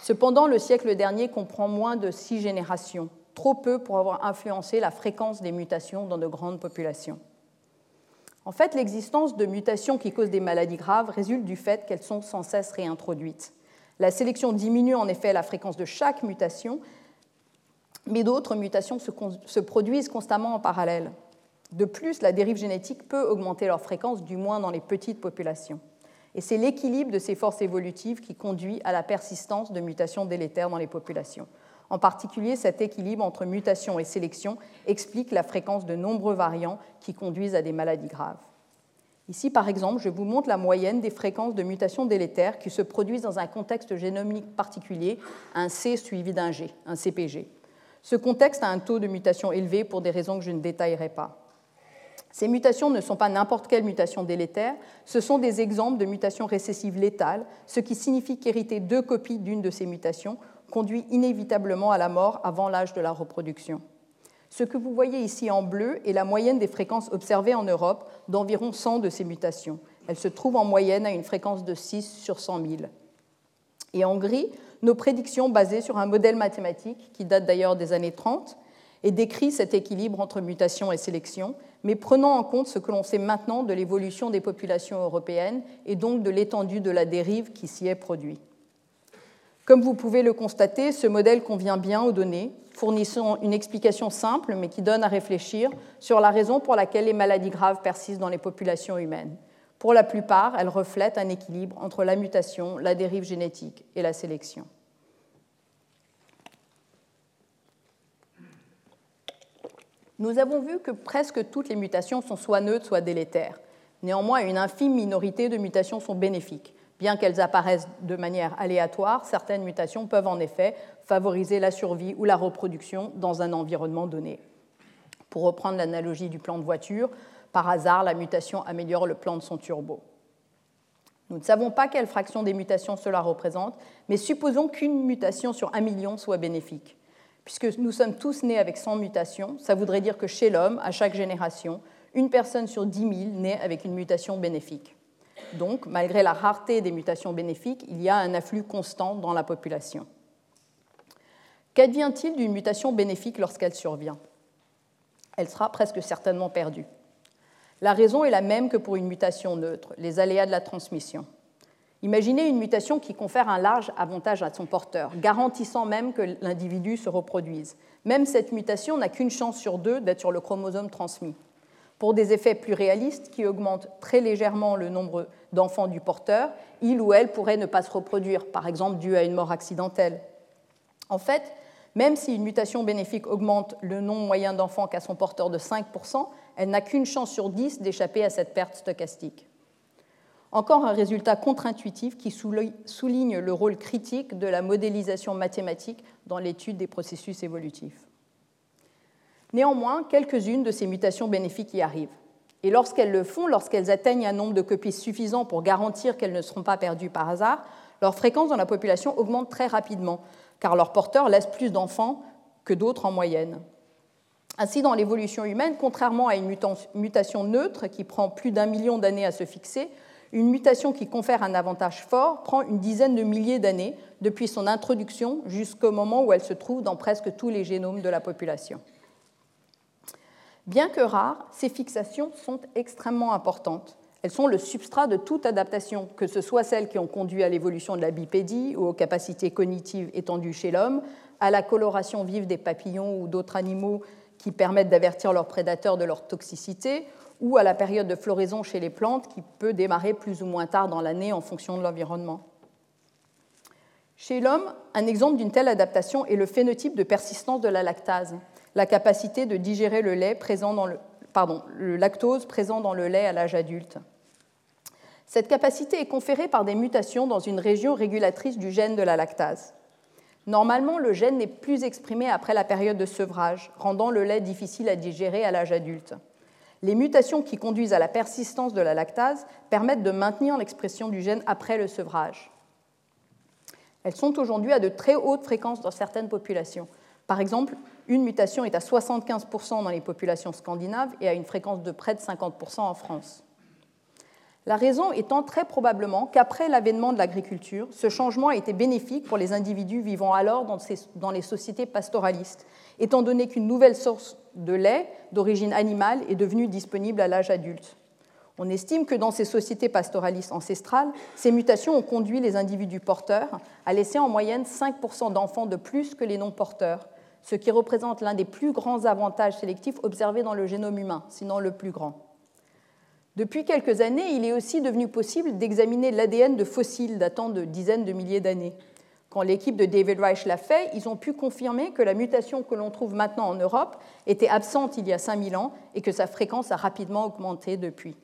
Cependant, le siècle dernier comprend moins de six générations, trop peu pour avoir influencé la fréquence des mutations dans de grandes populations. En fait, l'existence de mutations qui causent des maladies graves résulte du fait qu'elles sont sans cesse réintroduites. La sélection diminue en effet la fréquence de chaque mutation, mais d'autres mutations se, produisent constamment en parallèle. De plus, la dérive génétique peut augmenter leur fréquence, du moins dans les petites populations. Et c'est l'équilibre de ces forces évolutives qui conduit à la persistance de mutations délétères dans les populations. En particulier, cet équilibre entre mutation et sélection explique la fréquence de nombreux variants qui conduisent à des maladies graves. Ici, par exemple, je vous montre la moyenne des fréquences de mutations délétères qui se produisent dans un contexte génomique particulier, un C suivi d'un G, un CPG. Ce contexte a un taux de mutation élevé pour des raisons que je ne détaillerai pas. Ces mutations ne sont pas n'importe quelle mutation délétère, ce sont des exemples de mutations récessives létales, ce qui signifie qu'hériter deux copies d'une de ces mutations conduit inévitablement à la mort avant l'âge de la reproduction. Ce que vous voyez ici en bleu est la moyenne des fréquences observées en Europe d'environ 100 de ces mutations. Elle se trouve en moyenne à une fréquence de 6 sur 100 000. Et en gris, nos prédictions basées sur un modèle mathématique qui date d'ailleurs des années 30 et décrit cet équilibre entre mutation et sélection, mais prenant en compte ce que l'on sait maintenant de l'évolution des populations européennes et donc de l'étendue de la dérive qui s'y est produite. Comme vous pouvez le constater, ce modèle convient bien aux données, fournissant une explication simple mais qui donne à réfléchir sur la raison pour laquelle les maladies graves persistent dans les populations humaines. Pour la plupart, elles reflètent un équilibre entre la mutation, la dérive génétique et la sélection. Nous avons vu que presque toutes les mutations sont soit neutres, soit délétères. Néanmoins, une infime minorité de mutations sont bénéfiques. Bien qu'elles apparaissent de manière aléatoire, certaines mutations peuvent en effet favoriser la survie ou la reproduction dans un environnement donné. Pour reprendre l'analogie du plan de voiture, par hasard, la mutation améliore le plan de son turbo. Nous ne savons pas quelle fraction des mutations cela représente, mais supposons qu'une mutation sur un million soit bénéfique. Puisque nous sommes tous nés avec 100 mutations, ça voudrait dire que chez l'homme, à chaque génération, une personne sur 10 000 naît avec une mutation bénéfique. Donc, malgré la rareté des mutations bénéfiques, il y a un afflux constant dans la population. Qu'advient-il d'une mutation bénéfique lorsqu'elle survient? Elle sera presque certainement perdue. La raison est la même que pour une mutation neutre, les aléas de la transmission. Imaginez une mutation qui confère un large avantage à son porteur, garantissant même que l'individu se reproduise. Même cette mutation n'a qu'une chance sur deux d'être sur le chromosome transmis pour des effets plus réalistes qui augmentent très légèrement le nombre d'enfants du porteur, il ou elle pourrait ne pas se reproduire, par exemple dû à une mort accidentelle. En fait, même si une mutation bénéfique augmente le nombre moyen d'enfants qu'a son porteur de 5%, elle n'a qu'une chance sur 10 d'échapper à cette perte stochastique. Encore un résultat contre-intuitif qui souligne le rôle critique de la modélisation mathématique dans l'étude des processus évolutifs. Néanmoins, quelques-unes de ces mutations bénéfiques y arrivent. Et lorsqu'elles le font, lorsqu'elles atteignent un nombre de copies suffisant pour garantir qu'elles ne seront pas perdues par hasard, leur fréquence dans la population augmente très rapidement, car leurs porteurs laissent plus d'enfants que d'autres en moyenne. Ainsi, dans l'évolution humaine, contrairement à une mutation neutre qui prend plus d'un million d'années à se fixer, une mutation qui confère un avantage fort prend une dizaine de milliers d'années depuis son introduction jusqu'au moment où elle se trouve dans presque tous les génomes de la population. Bien que rares, ces fixations sont extrêmement importantes. Elles sont le substrat de toute adaptation, que ce soit celles qui ont conduit à l'évolution de la bipédie ou aux capacités cognitives étendues chez l'homme, à la coloration vive des papillons ou d'autres animaux qui permettent d'avertir leurs prédateurs de leur toxicité, ou à la période de floraison chez les plantes qui peut démarrer plus ou moins tard dans l'année en fonction de l'environnement. Chez l'homme, un exemple d'une telle adaptation est le phénotype de persistance de la lactase, la capacité de digérer le lait présent dans le, lactose présent dans le lait à l'âge adulte. Cette capacité est conférée par des mutations dans une région régulatrice du gène de la lactase. Normalement, le gène n'est plus exprimé après la période de sevrage, rendant le lait difficile à digérer à l'âge adulte. Les mutations qui conduisent à la persistance de la lactase permettent de maintenir l'expression du gène après le sevrage. Elles sont aujourd'hui à de très hautes fréquences dans certaines populations. Par exemple, une mutation est à 75% dans les populations scandinaves et à une fréquence de près de 50% en France. La raison étant très probablement qu'après l'avènement de l'agriculture, ce changement a été bénéfique pour les individus vivant alors dans, les sociétés pastoralistes, étant donné qu'une nouvelle source de lait d'origine animale est devenue disponible à l'âge adulte. On estime que dans ces sociétés pastoralistes ancestrales, ces mutations ont conduit les individus porteurs à laisser en moyenne 5% d'enfants de plus que les non-porteurs, ce qui représente l'un des plus grands avantages sélectifs observés dans le génome humain, sinon le plus grand. Depuis quelques années, il est aussi devenu possible d'examiner l'ADN de fossiles datant de dizaines de milliers d'années. Quand l'équipe de David Reich l'a fait, ils ont pu confirmer que la mutation que l'on trouve maintenant en Europe était absente il y a 5000 ans et que sa fréquence a rapidement augmenté depuis.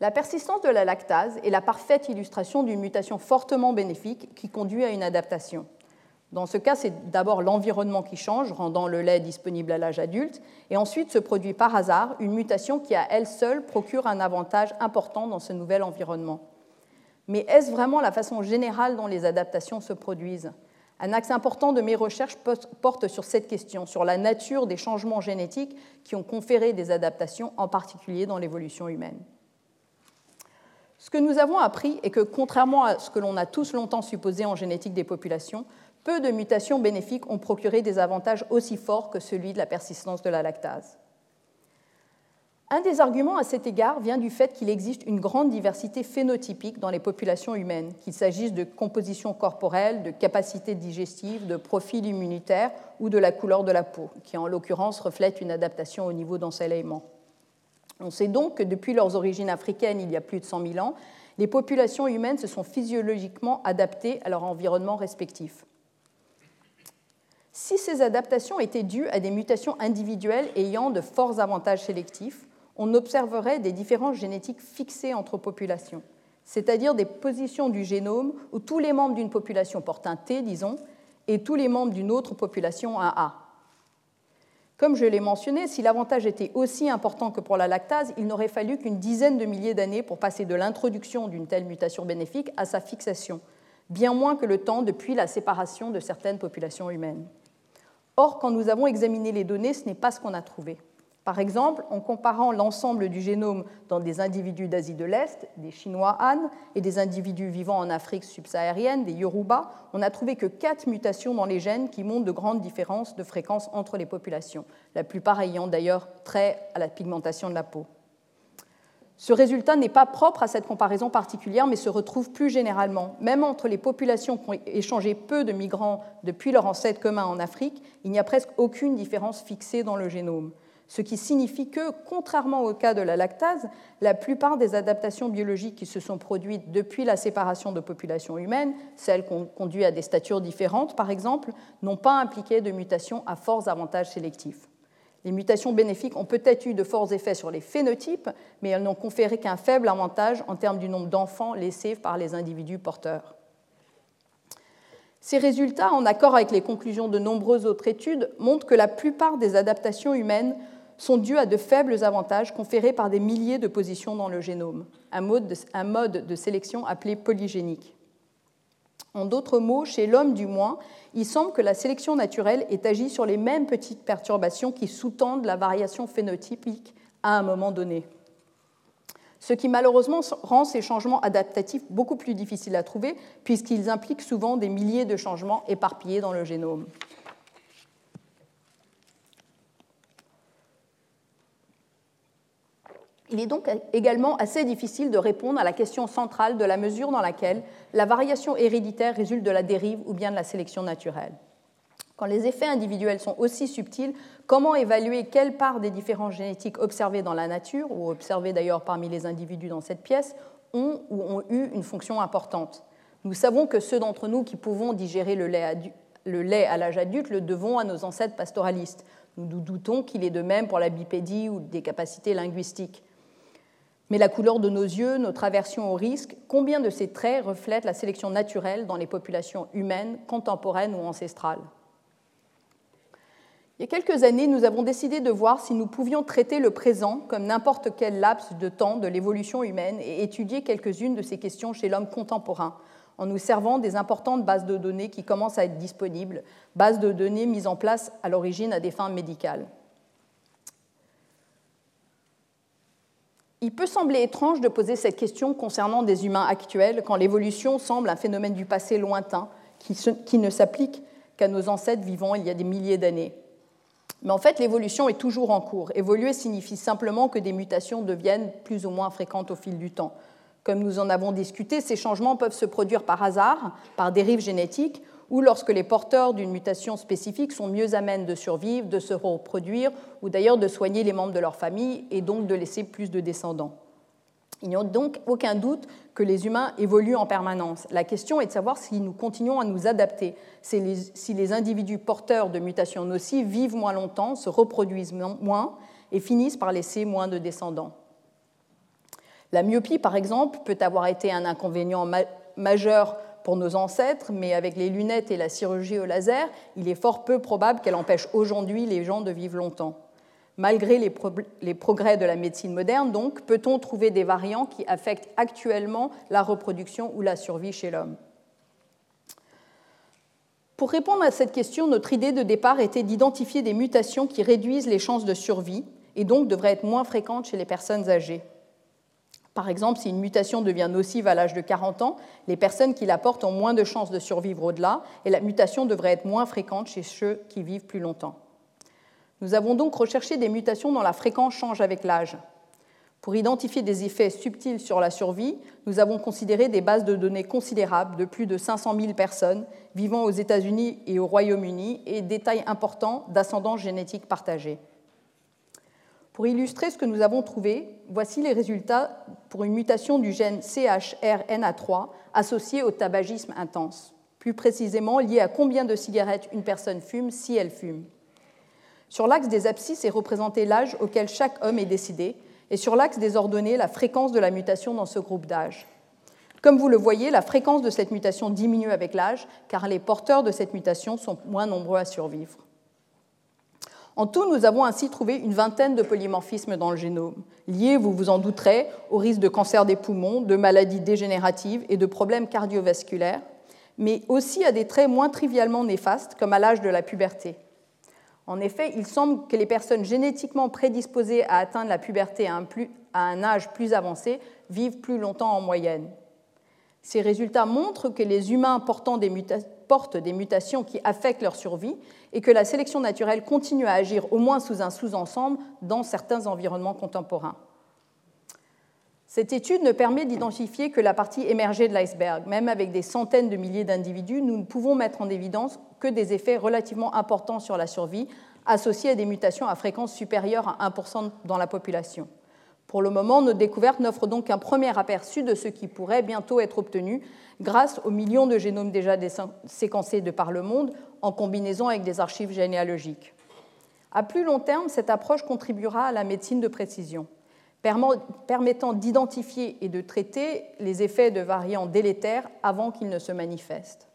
La persistance de la lactase est la parfaite illustration d'une mutation fortement bénéfique qui conduit à une adaptation. Dans ce cas, c'est d'abord l'environnement qui change, rendant le lait disponible à l'âge adulte, et ensuite se produit par hasard une mutation qui, à elle seule, procure un avantage important dans ce nouvel environnement. Mais est-ce vraiment la façon générale dont les adaptations se produisent? Un axe important de mes recherches porte sur cette question, sur la nature des changements génétiques qui ont conféré des adaptations, en particulier dans l'évolution humaine. Ce que nous avons appris est que, contrairement à ce que l'on a tous longtemps supposé en génétique des populations, peu de mutations bénéfiques ont procuré des avantages aussi forts que celui de la persistance de la lactase. Un des arguments à cet égard vient du fait qu'il existe une grande diversité phénotypique dans les populations humaines, qu'il s'agisse de composition corporelle, de capacité digestive, de profil immunitaire ou de la couleur de la peau, qui en l'occurrence reflète une adaptation au niveau d'ensoleillement. On sait donc que depuis leurs origines africaines il y a plus de 100 000 ans, les populations humaines se sont physiologiquement adaptées à leur environnement respectif. Si ces adaptations étaient dues à des mutations individuelles ayant de forts avantages sélectifs, on observerait des différences génétiques fixées entre populations, c'est-à-dire des positions du génome où tous les membres d'une population portent un T, disons, et tous les membres d'une autre population un A. Comme je l'ai mentionné, si l'avantage était aussi important que pour la lactase, il n'aurait fallu qu'une dizaine de milliers d'années pour passer de l'introduction d'une telle mutation bénéfique à sa fixation, bien moins que le temps depuis la séparation de certaines populations humaines. Or, quand nous avons examiné les données, ce n'est pas ce qu'on a trouvé. Par exemple, en comparant l'ensemble du génome dans des individus d'Asie de l'Est, des Chinois Han, et des individus vivant en Afrique subsaharienne, des Yoruba, on n'a trouvé que quatre mutations dans les gènes qui montrent de grandes différences de fréquence entre les populations, la plupart ayant d'ailleurs trait à la pigmentation de la peau. Ce résultat n'est pas propre à cette comparaison particulière, mais se retrouve plus généralement. Même entre les populations qui ont échangé peu de migrants depuis leur ancêtre commun en Afrique, il n'y a presque aucune différence fixée dans le génome ce qui signifie que, contrairement au cas de la lactase, la plupart des adaptations biologiques qui se sont produites depuis la séparation de populations humaines, celles qui ont conduit à des statures différentes par exemple, n'ont pas impliqué de mutations à forts avantages sélectifs. Les mutations bénéfiques ont peut-être eu de forts effets sur les phénotypes, mais elles n'ont conféré qu'un faible avantage en termes du nombre d'enfants laissés par les individus porteurs. Ces résultats, en accord avec les conclusions de nombreuses autres études, montrent que la plupart des adaptations humaines sont dus à de faibles avantages conférés par des milliers de positions dans le génome, un mode de sélection appelé polygénique. En d'autres mots, chez l'homme du moins, il semble que la sélection naturelle ait agi sur les mêmes petites perturbations qui sous-tendent la variation phénotypique à un moment donné. Ce qui malheureusement rend ces changements adaptatifs beaucoup plus difficiles à trouver, puisqu'ils impliquent souvent des milliers de changements éparpillés dans le génome. Il est donc également assez difficile de répondre à la question centrale de la mesure dans laquelle la variation héréditaire résulte de la dérive ou bien de la sélection naturelle. Quand les effets individuels sont aussi subtils, comment évaluer quelle part des différences génétiques observées dans la nature, ou observées d'ailleurs parmi les individus dans cette pièce, ont ou ont eu une fonction importante? Nous savons que ceux d'entre nous qui pouvons digérer le lait, à l'âge adulte le devons à nos ancêtres pastoralistes. Nous doutons qu'il est de même pour la bipédie ou des capacités linguistiques. Mais la couleur de nos yeux, notre aversion au risque, combien de ces traits reflètent la sélection naturelle dans les populations humaines, contemporaines ou ancestrales? Il y a quelques années, nous avons décidé de voir si nous pouvions traiter le présent comme n'importe quel laps de temps de l'évolution humaine et étudier quelques-unes de ces questions chez l'homme contemporain, en nous servant des importantes bases de données qui commencent à être disponibles, bases de données mises en place à l'origine à des fins médicales. Il peut sembler étrange de poser cette question concernant des humains actuels quand l'évolution semble un phénomène du passé lointain qui, ne s'applique qu'à nos ancêtres vivant il y a des milliers d'années. Mais en fait, l'évolution est toujours en cours. Évoluer signifie simplement que des mutations deviennent plus ou moins fréquentes au fil du temps. Comme nous en avons discuté, ces changements peuvent se produire par hasard, par dérive génétique, ou lorsque les porteurs d'une mutation spécifique sont mieux amènes de survivre, de se reproduire, ou d'ailleurs de soigner les membres de leur famille et donc de laisser plus de descendants. Il n'y a donc aucun doute que les humains évoluent en permanence. La question est de savoir si nous continuons à nous adapter, si les individus porteurs de mutations nocives vivent moins longtemps, se reproduisent moins et finissent par laisser moins de descendants. La myopie, par exemple, peut avoir été un inconvénient majeur pour nos ancêtres, mais avec les lunettes et la chirurgie au laser, il est fort peu probable qu'elle empêche aujourd'hui les gens de vivre longtemps. Malgré les, progrès de la médecine moderne, donc, peut-on trouver des variants qui affectent actuellement la reproduction ou la survie chez l'homme? Pour répondre à cette question, notre idée de départ était d'identifier des mutations qui réduisent les chances de survie et donc devraient être moins fréquentes chez les personnes âgées. Par exemple, si une mutation devient nocive à l'âge de 40 ans, les personnes qui la portent ont moins de chances de survivre au-delà et la mutation devrait être moins fréquente chez ceux qui vivent plus longtemps. Nous avons donc recherché des mutations dont la fréquence change avec l'âge. Pour identifier des effets subtils sur la survie, nous avons considéré des bases de données considérables de plus de 500 000 personnes vivant aux États-Unis et au Royaume-Uni et détails importants d'ascendance génétique partagée. Pour illustrer ce que nous avons trouvé, voici les résultats pour une mutation du gène CHRNA3 associée au tabagisme intense, plus précisément liée à combien de cigarettes une personne fume si elle fume. Sur l'axe des abscisses est représenté l'âge auquel chaque homme est décédé, et sur l'axe des ordonnées, la fréquence de la mutation dans ce groupe d'âge. Comme vous le voyez, la fréquence de cette mutation diminue avec l'âge, car les porteurs de cette mutation sont moins nombreux à survivre. En tout, nous avons ainsi trouvé une vingtaine de polymorphismes dans le génome, liés, vous vous en douterez, au risque de cancer des poumons, de maladies dégénératives et de problèmes cardiovasculaires, mais aussi à des traits moins trivialement néfastes, comme à l'âge de la puberté. En effet, il semble que les personnes génétiquement prédisposées à atteindre la puberté à un, âge plus avancé vivent plus longtemps en moyenne. Ces résultats montrent que les humains portent des mutations qui affectent leur survie et que la sélection naturelle continue à agir au moins sous un sous-ensemble dans certains environnements contemporains. Cette étude ne permet d'identifier que la partie émergée de l'iceberg. Même avec des centaines de milliers d'individus, nous ne pouvons mettre en évidence que des effets relativement importants sur la survie associés à des mutations à fréquence supérieure à 1% dans la population. Pour le moment, nos découvertes n'offrent donc qu'un premier aperçu de ce qui pourrait bientôt être obtenu grâce aux millions de génomes déjà séquencés de par le monde en combinaison avec des archives généalogiques. À plus long terme, cette approche contribuera à la médecine de précision, permettant d'identifier et de traiter les effets de variants délétères avant qu'ils ne se manifestent.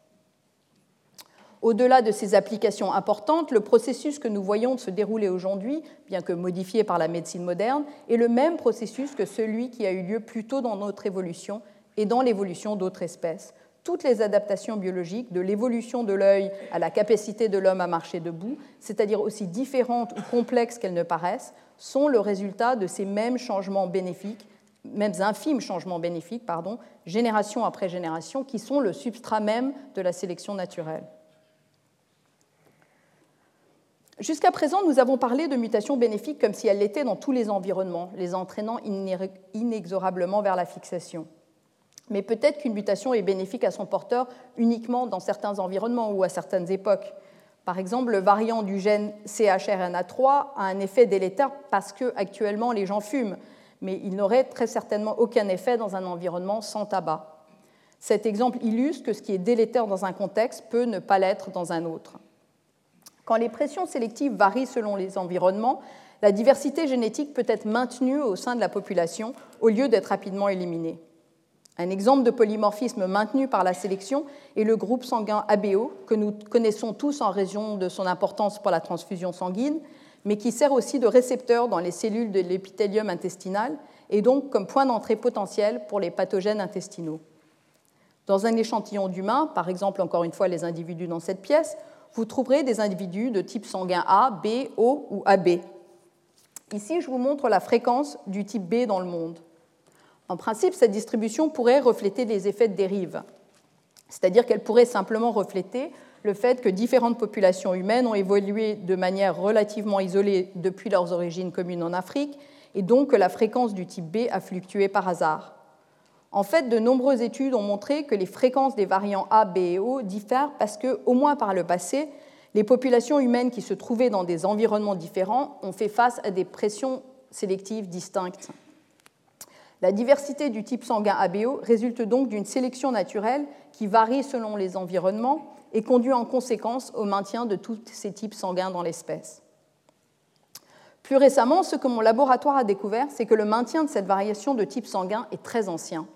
Au-delà de ces applications importantes, le processus que nous voyons se dérouler aujourd'hui, bien que modifié par la médecine moderne, est le même processus que celui qui a eu lieu plus tôt dans notre évolution et dans l'évolution d'autres espèces. Toutes les adaptations biologiques, de l'évolution de l'œil à la capacité de l'homme à marcher debout, c'est-à-dire aussi différentes ou complexes qu'elles ne paraissent, sont le résultat de ces mêmes changements bénéfiques, mêmes infimes changements bénéfiques, pardon, génération après génération, qui sont le substrat même de la sélection naturelle. Jusqu'à présent, nous avons parlé de mutations bénéfiques comme si elles l'étaient dans tous les environnements, les entraînant inexorablement vers la fixation. Mais peut-être qu'une mutation est bénéfique à son porteur uniquement dans certains environnements ou à certaines époques. Par exemple, le variant du gène CHRNA3 a un effet délétère parce que actuellement les gens fument, mais il n'aurait très certainement aucun effet dans un environnement sans tabac. Cet exemple illustre que ce qui est délétère dans un contexte peut ne pas l'être dans un autre. Quand les pressions sélectives varient selon les environnements, la diversité génétique peut être maintenue au sein de la population au lieu d'être rapidement éliminée. Un exemple de polymorphisme maintenu par la sélection est le groupe sanguin ABO, que nous connaissons tous en raison de son importance pour la transfusion sanguine, mais qui sert aussi de récepteur dans les cellules de l'épithélium intestinal et donc comme point d'entrée potentiel pour les pathogènes intestinaux. Dans un échantillon d'humains, par exemple encore une fois les individus dans cette pièce, vous trouverez des individus de type sanguin A, B, O ou AB. Ici, je vous montre la fréquence du type B dans le monde. En principe, cette distribution pourrait refléter les effets de dérive, c'est-à-dire qu'elle pourrait simplement refléter le fait que différentes populations humaines ont évolué de manière relativement isolée depuis leurs origines communes en Afrique, et donc que la fréquence du type B a fluctué par hasard. En fait, de nombreuses études ont montré que les fréquences des variants A, B et O diffèrent parce que, au moins par le passé, les populations humaines qui se trouvaient dans des environnements différents ont fait face à des pressions sélectives distinctes. La diversité du type sanguin ABO résulte donc d'une sélection naturelle qui varie selon les environnements et conduit en conséquence au maintien de tous ces types sanguins dans l'espèce. Plus récemment, ce que mon laboratoire a découvert, c'est que le maintien de cette variation de type sanguin est très ancien.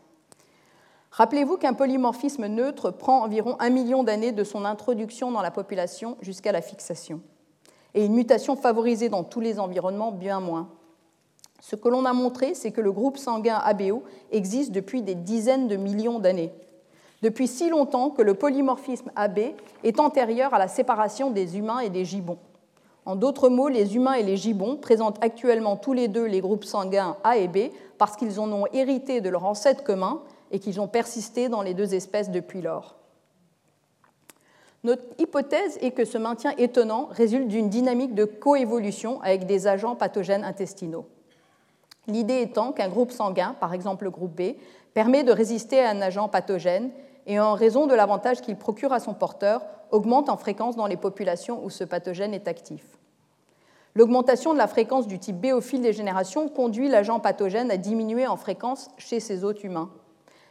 Rappelez-vous qu'un polymorphisme neutre prend environ un million d'années de son introduction dans la population jusqu'à la fixation, et une mutation favorisée dans tous les environnements bien moins. Ce que l'on a montré, c'est que le groupe sanguin ABO existe depuis des dizaines de millions d'années. depuis si longtemps que le polymorphisme AB est antérieur à la séparation des humains et des gibbons? En d'autres mots, les humains et les gibbons présentent actuellement tous les deux les groupes sanguins A et B parce qu'ils en ont hérité de leur ancêtre commun et qu'ils ont persisté dans les deux espèces depuis lors. Notre hypothèse est que ce maintien étonnant résulte d'une dynamique de coévolution avec des agents pathogènes intestinaux. L'idée étant qu'un groupe sanguin, par exemple le groupe B, permet de résister à un agent pathogène et en raison de l'avantage qu'il procure à son porteur, augmente en fréquence dans les populations où ce pathogène est actif. L'augmentation de la fréquence du type B au fil des générations conduit l'agent pathogène à diminuer en fréquence chez ses hôtes humains.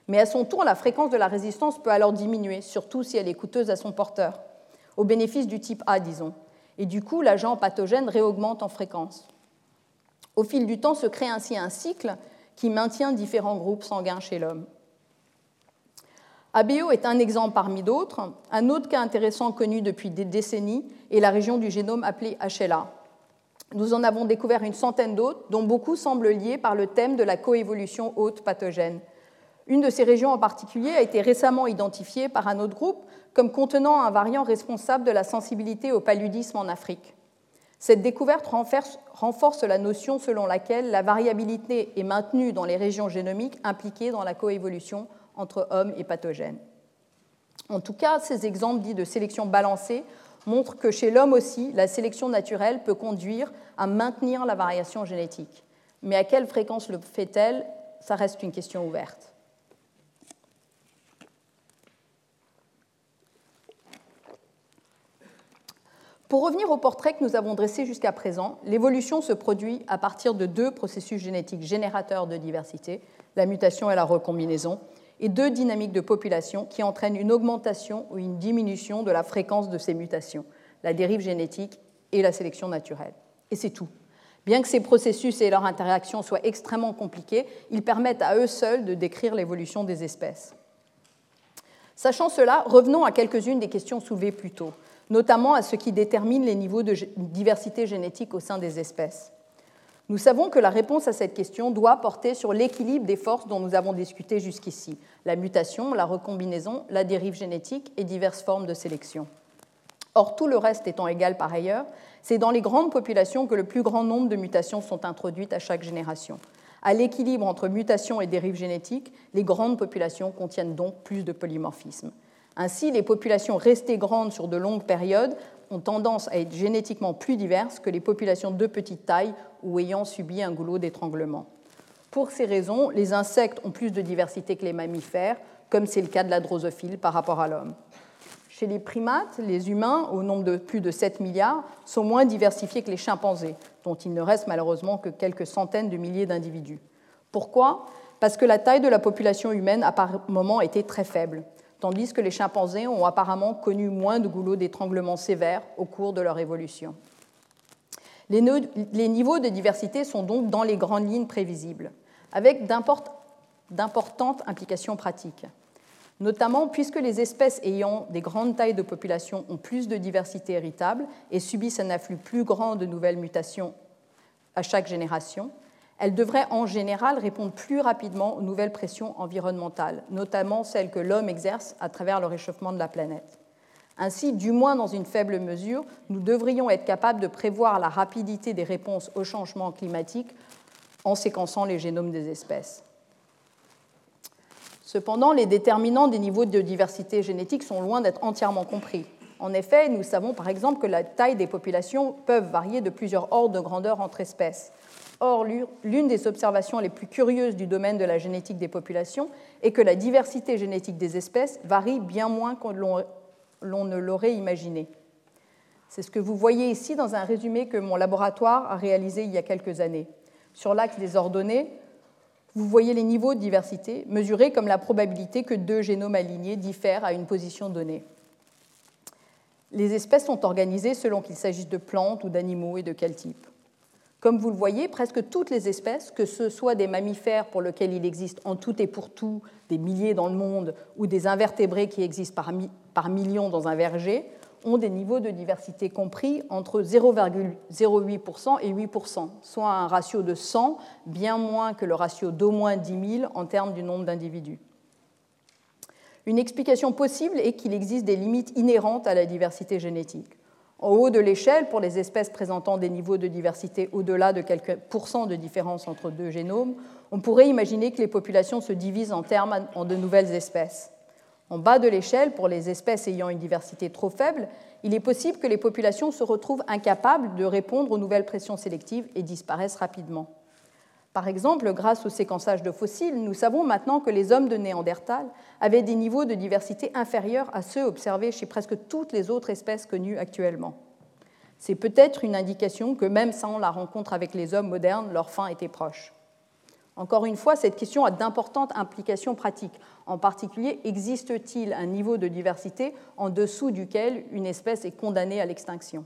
Mais à son tour, la fréquence de la résistance peut alors diminuer, surtout si elle est coûteuse à son porteur, au bénéfice du type A, disons. Et du coup, l'agent pathogène réaugmente en fréquence. Au fil du temps se crée ainsi un cycle qui maintient différents groupes sanguins chez l'homme. ABO est un exemple parmi d'autres. Un autre cas intéressant connu depuis des décennies est la région du génome appelée HLA. Nous en avons découvert une centaine d'autres, dont beaucoup semblent liés par le thème de la coévolution haute pathogène. Une de ces régions en particulier a été récemment identifiée par un autre groupe comme contenant un variant responsable de la sensibilité au paludisme en Afrique. Cette découverte renforce la notion selon laquelle la variabilité est maintenue dans les régions génomiques impliquées dans la coévolution entre hommes et pathogènes. En tout cas, ces exemples dits de sélection balancée montrent que chez l'homme aussi, la sélection naturelle peut conduire à maintenir la variation génétique. Mais à quelle fréquence le fait-elle? Ça reste une question ouverte. Pour revenir au portrait que nous avons dressé jusqu'à présent, l'évolution se produit à partir de deux processus génétiques générateurs de diversité, la mutation et la recombinaison, et deux dynamiques de population qui entraînent une augmentation ou une diminution de la fréquence de ces mutations, la dérive génétique et la sélection naturelle. Et c'est tout. Bien que ces processus et leur interaction soient extrêmement compliqués, ils permettent à eux seuls de décrire l'évolution des espèces. Sachant cela, revenons à quelques-unes des questions soulevées plus tôt notamment à ce qui détermine les niveaux de diversité génétique au sein des espèces. Nous savons que la réponse à cette question doit porter sur l'équilibre des forces dont nous avons discuté jusqu'ici, la mutation, la recombinaison, la dérive génétique et diverses formes de sélection. Or, tout le reste étant égal par ailleurs, c'est dans les grandes populations que le plus grand nombre de mutations sont introduites à chaque génération. À l'équilibre entre mutation et dérive génétique, les grandes populations contiennent donc plus de polymorphisme. Ainsi, les populations restées grandes sur de longues périodes ont tendance à être génétiquement plus diverses que les populations de petite taille ou ayant subi un goulot d'étranglement. Pour ces raisons, les insectes ont plus de diversité que les mammifères, comme c'est le cas de la drosophile par rapport à l'homme. Chez les primates, les humains, au nombre de plus de 7 milliards, sont moins diversifiés que les chimpanzés, dont il ne reste malheureusement que quelques centaines de milliers d'individus. Pourquoi? Parce que la taille de la population humaine a par moments été très faible tandis que les chimpanzés ont apparemment connu moins de goulots d'étranglement sévères au cours de leur évolution. Les niveaux de diversité sont donc dans les grandes lignes prévisibles, avec d'importantes implications pratiques. Notamment puisque les espèces ayant des grandes tailles de population ont plus de diversité héritable et subissent un afflux plus grand de nouvelles mutations à chaque génération, elle devrait en général répondre plus rapidement aux nouvelles pressions environnementales, notamment celles que l'homme exerce à travers le réchauffement de la planète. Ainsi, du moins dans une faible mesure, nous devrions être capables de prévoir la rapidité des réponses au changement climatique en séquençant les génomes des espèces. Cependant, les déterminants des niveaux de diversité génétique sont loin d'être entièrement compris. En effet, nous savons par exemple que la taille des populations peut varier de plusieurs ordres de grandeur entre espèces. Or, l'une des observations les plus curieuses du domaine de la génétique des populations est que la diversité génétique des espèces varie bien moins que l'on ne l'aurait imaginé. C'est ce que vous voyez ici dans un résumé que mon laboratoire a réalisé il y a quelques années. Sur l'axe des ordonnées, vous voyez les niveaux de diversité mesurés comme la probabilité que deux génomes alignés diffèrent à une position donnée. Les espèces sont organisées selon qu'il s'agisse de plantes ou d'animaux et de quel type. Comme vous le voyez, presque toutes les espèces, que ce soit des mammifères pour lesquels il existe en tout et pour tout des milliers dans le monde, ou des invertébrés qui existent par, millions dans un verger, ont des niveaux de diversité compris entre 0,08% et 8%, soit un ratio de 100, bien moins que le ratio d'au moins 10 000 en termes du nombre d'individus. Une explication possible est qu'il existe des limites inhérentes à la diversité génétique. En haut de l'échelle, pour les espèces présentant des niveaux de diversité au-delà de quelques pourcents de différence entre deux génomes, on pourrait imaginer que les populations se divisent en termes de nouvelles espèces. En bas de l'échelle, pour les espèces ayant une diversité trop faible, il est possible que les populations se retrouvent incapables de répondre aux nouvelles pressions sélectives et disparaissent rapidement. Par exemple, grâce au séquençage de fossiles, nous savons maintenant que les hommes de Néandertal avaient des niveaux de diversité inférieurs à ceux observés chez presque toutes les autres espèces connues actuellement. C'est peut-être une indication que même sans la rencontre avec les hommes modernes, leur fin était proche. Encore une fois, cette question a d'importantes implications pratiques. En particulier, existe-t-il un niveau de diversité en dessous duquel une espèce est condamnée à l'extinction?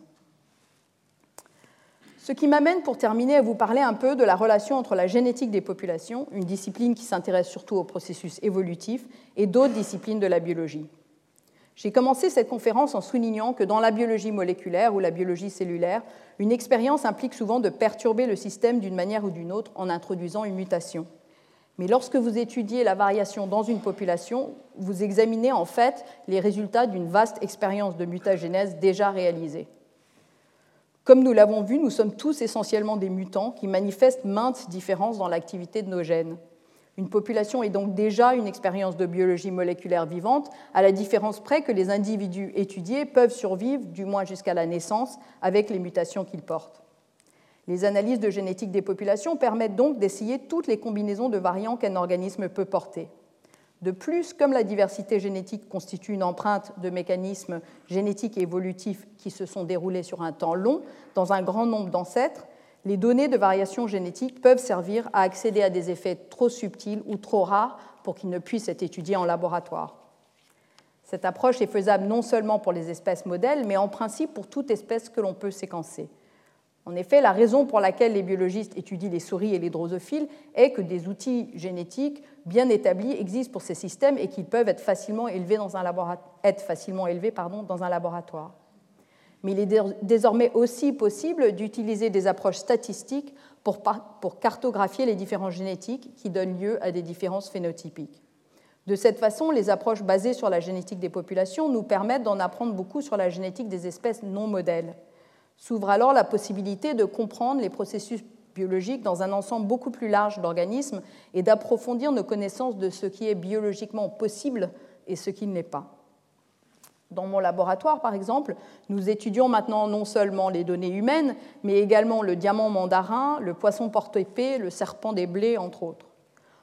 Ce qui m'amène pour terminer à vous parler un peu de la relation entre la génétique des populations, une discipline qui s'intéresse surtout au processus évolutif, et d'autres disciplines de la biologie. J'ai commencé cette conférence en soulignant que dans la biologie moléculaire ou la biologie cellulaire, une expérience implique souvent de perturber le système d'une manière ou d'une autre en introduisant une mutation. Mais lorsque vous étudiez la variation dans une population, vous examinez en fait les résultats d'une vaste expérience de mutagénèse déjà réalisée. Comme nous l'avons vu, nous sommes tous essentiellement des mutants qui manifestent maintes différences dans l'activité de nos gènes. Une population est donc déjà une expérience de biologie moléculaire vivante, à la différence près que les individus étudiés peuvent survivre, du moins jusqu'à la naissance, avec les mutations qu'ils portent. Les analyses de génétique des populations permettent donc d'essayer toutes les combinaisons de variants qu'un organisme peut porter. De plus, comme la diversité génétique constitue une empreinte de mécanismes génétiques et évolutifs qui se sont déroulés sur un temps long dans un grand nombre d'ancêtres, les données de variation génétique peuvent servir à accéder à des effets trop subtils ou trop rares pour qu'ils ne puissent être étudiés en laboratoire. Cette approche est faisable non seulement pour les espèces modèles, mais en principe pour toute espèce que l'on peut séquencer. En effet, la raison pour laquelle les biologistes étudient les souris et les drosophiles est que des outils génétiques bien établis existent pour ces systèmes et qu'ils peuvent être facilement élevés dans un, laboratoire. Mais il est désormais aussi possible d'utiliser des approches statistiques pour, pour cartographier les différences génétiques qui donnent lieu à des différences phénotypiques. De cette façon, les approches basées sur la génétique des populations nous permettent d'en apprendre beaucoup sur la génétique des espèces non modèles. S'ouvre alors la possibilité de comprendre les processus biologiques dans un ensemble beaucoup plus large d'organismes et d'approfondir nos connaissances de ce qui est biologiquement possible et ce qui ne l'est pas. Dans mon laboratoire, par exemple, nous étudions maintenant non seulement les données humaines, mais également le diamant mandarin, le poisson porte-épée, le serpent des blés, entre autres.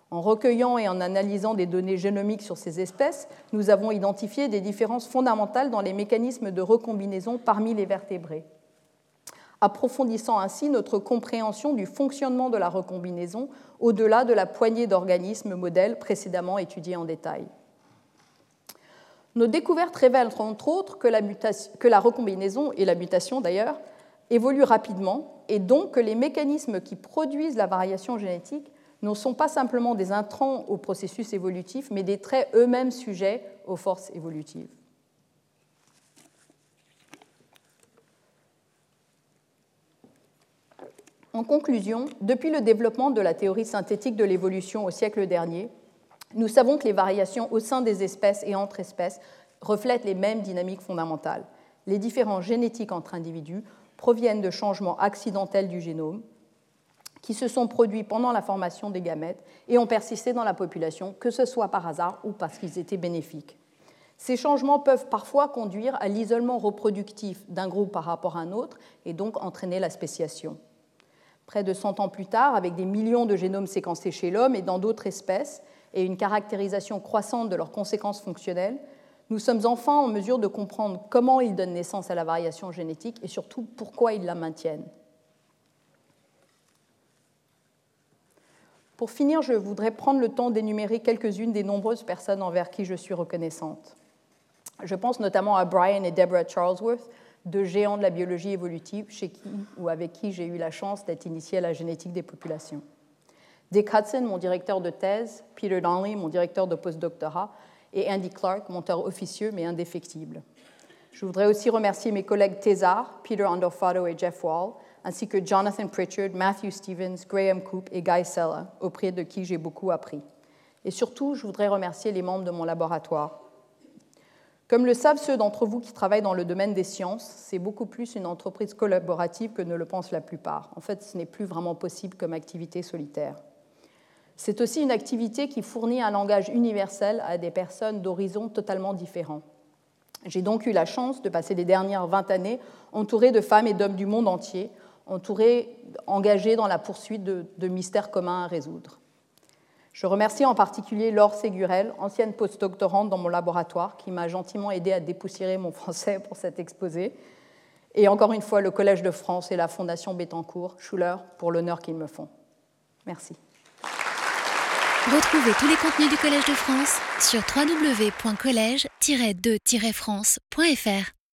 En recueillant et en analysant des données génomiques sur ces espèces, nous avons identifié des différences fondamentales dans les mécanismes de recombinaison parmi les vertébrés approfondissant ainsi notre compréhension du fonctionnement de la recombinaison au-delà de la poignée d'organismes modèles précédemment étudiés en détail. Nos découvertes révèlent entre autres que la, recombinaison, et la mutation d'ailleurs, évoluent rapidement et donc que les mécanismes qui produisent la variation génétique ne sont pas simplement des intrants au processus évolutif, mais des traits eux-mêmes sujets aux forces évolutives. En conclusion, depuis le développement de la théorie synthétique de l'évolution au siècle dernier, nous savons que les variations au sein des espèces et entre espèces reflètent les mêmes dynamiques fondamentales. Les différences génétiques entre individus proviennent de changements accidentels du génome qui se sont produits pendant la formation des gamètes et ont persisté dans la population, que ce soit par hasard ou parce qu'ils étaient bénéfiques. Ces changements peuvent parfois conduire à l'isolement reproductif d'un groupe par rapport à un autre et donc entraîner la spéciation près de 100 ans plus tard, avec des millions de génomes séquencés chez l'homme et dans d'autres espèces, et une caractérisation croissante de leurs conséquences fonctionnelles, nous sommes enfin en mesure de comprendre comment ils donnent naissance à la variation génétique et surtout pourquoi ils la maintiennent. Pour finir, je voudrais prendre le temps d'énumérer quelques-unes des nombreuses personnes envers qui je suis reconnaissante. Je pense notamment à Brian et Deborah Charlesworth, de géants de la biologie évolutive chez qui ou avec qui j'ai eu la chance d'être initié à la génétique des populations. Dick Hudson, mon directeur de thèse, Peter Donnelly, mon directeur de postdoctorat, et Andy Clark, monteur officieux mais indéfectible. Je voudrais aussi remercier mes collègues Thésard, Peter Andofato et Jeff Wall, ainsi que Jonathan Pritchard, Matthew Stevens, Graham Coop et Guy Sella, auprès de qui j'ai beaucoup appris. Et surtout, je voudrais remercier les membres de mon laboratoire, Comme le savent ceux d'entre vous qui travaillent dans le domaine des sciences, c'est beaucoup plus une entreprise collaborative que ne le pensent la plupart. En fait, ce n'est plus vraiment possible comme activité solitaire. C'est aussi une activité qui fournit un langage universel à des personnes d'horizons totalement différents. J'ai donc eu la chance de passer les dernières 20 années entourée de femmes et d'hommes du monde entier, entourés, engagés dans la poursuite de, de mystères communs à résoudre. Je remercie en particulier Laure Ségurel, ancienne postdoctorante dans mon laboratoire, qui m'a gentiment aidé à dépoussiérer mon français pour cet exposé. Et encore une fois, le Collège de France et la Fondation Bettencourt, Schuller, pour l'honneur qu'ils me font. Merci. Retrouvez tous les contenus du Collège de France sur www.colège-2-france.fr.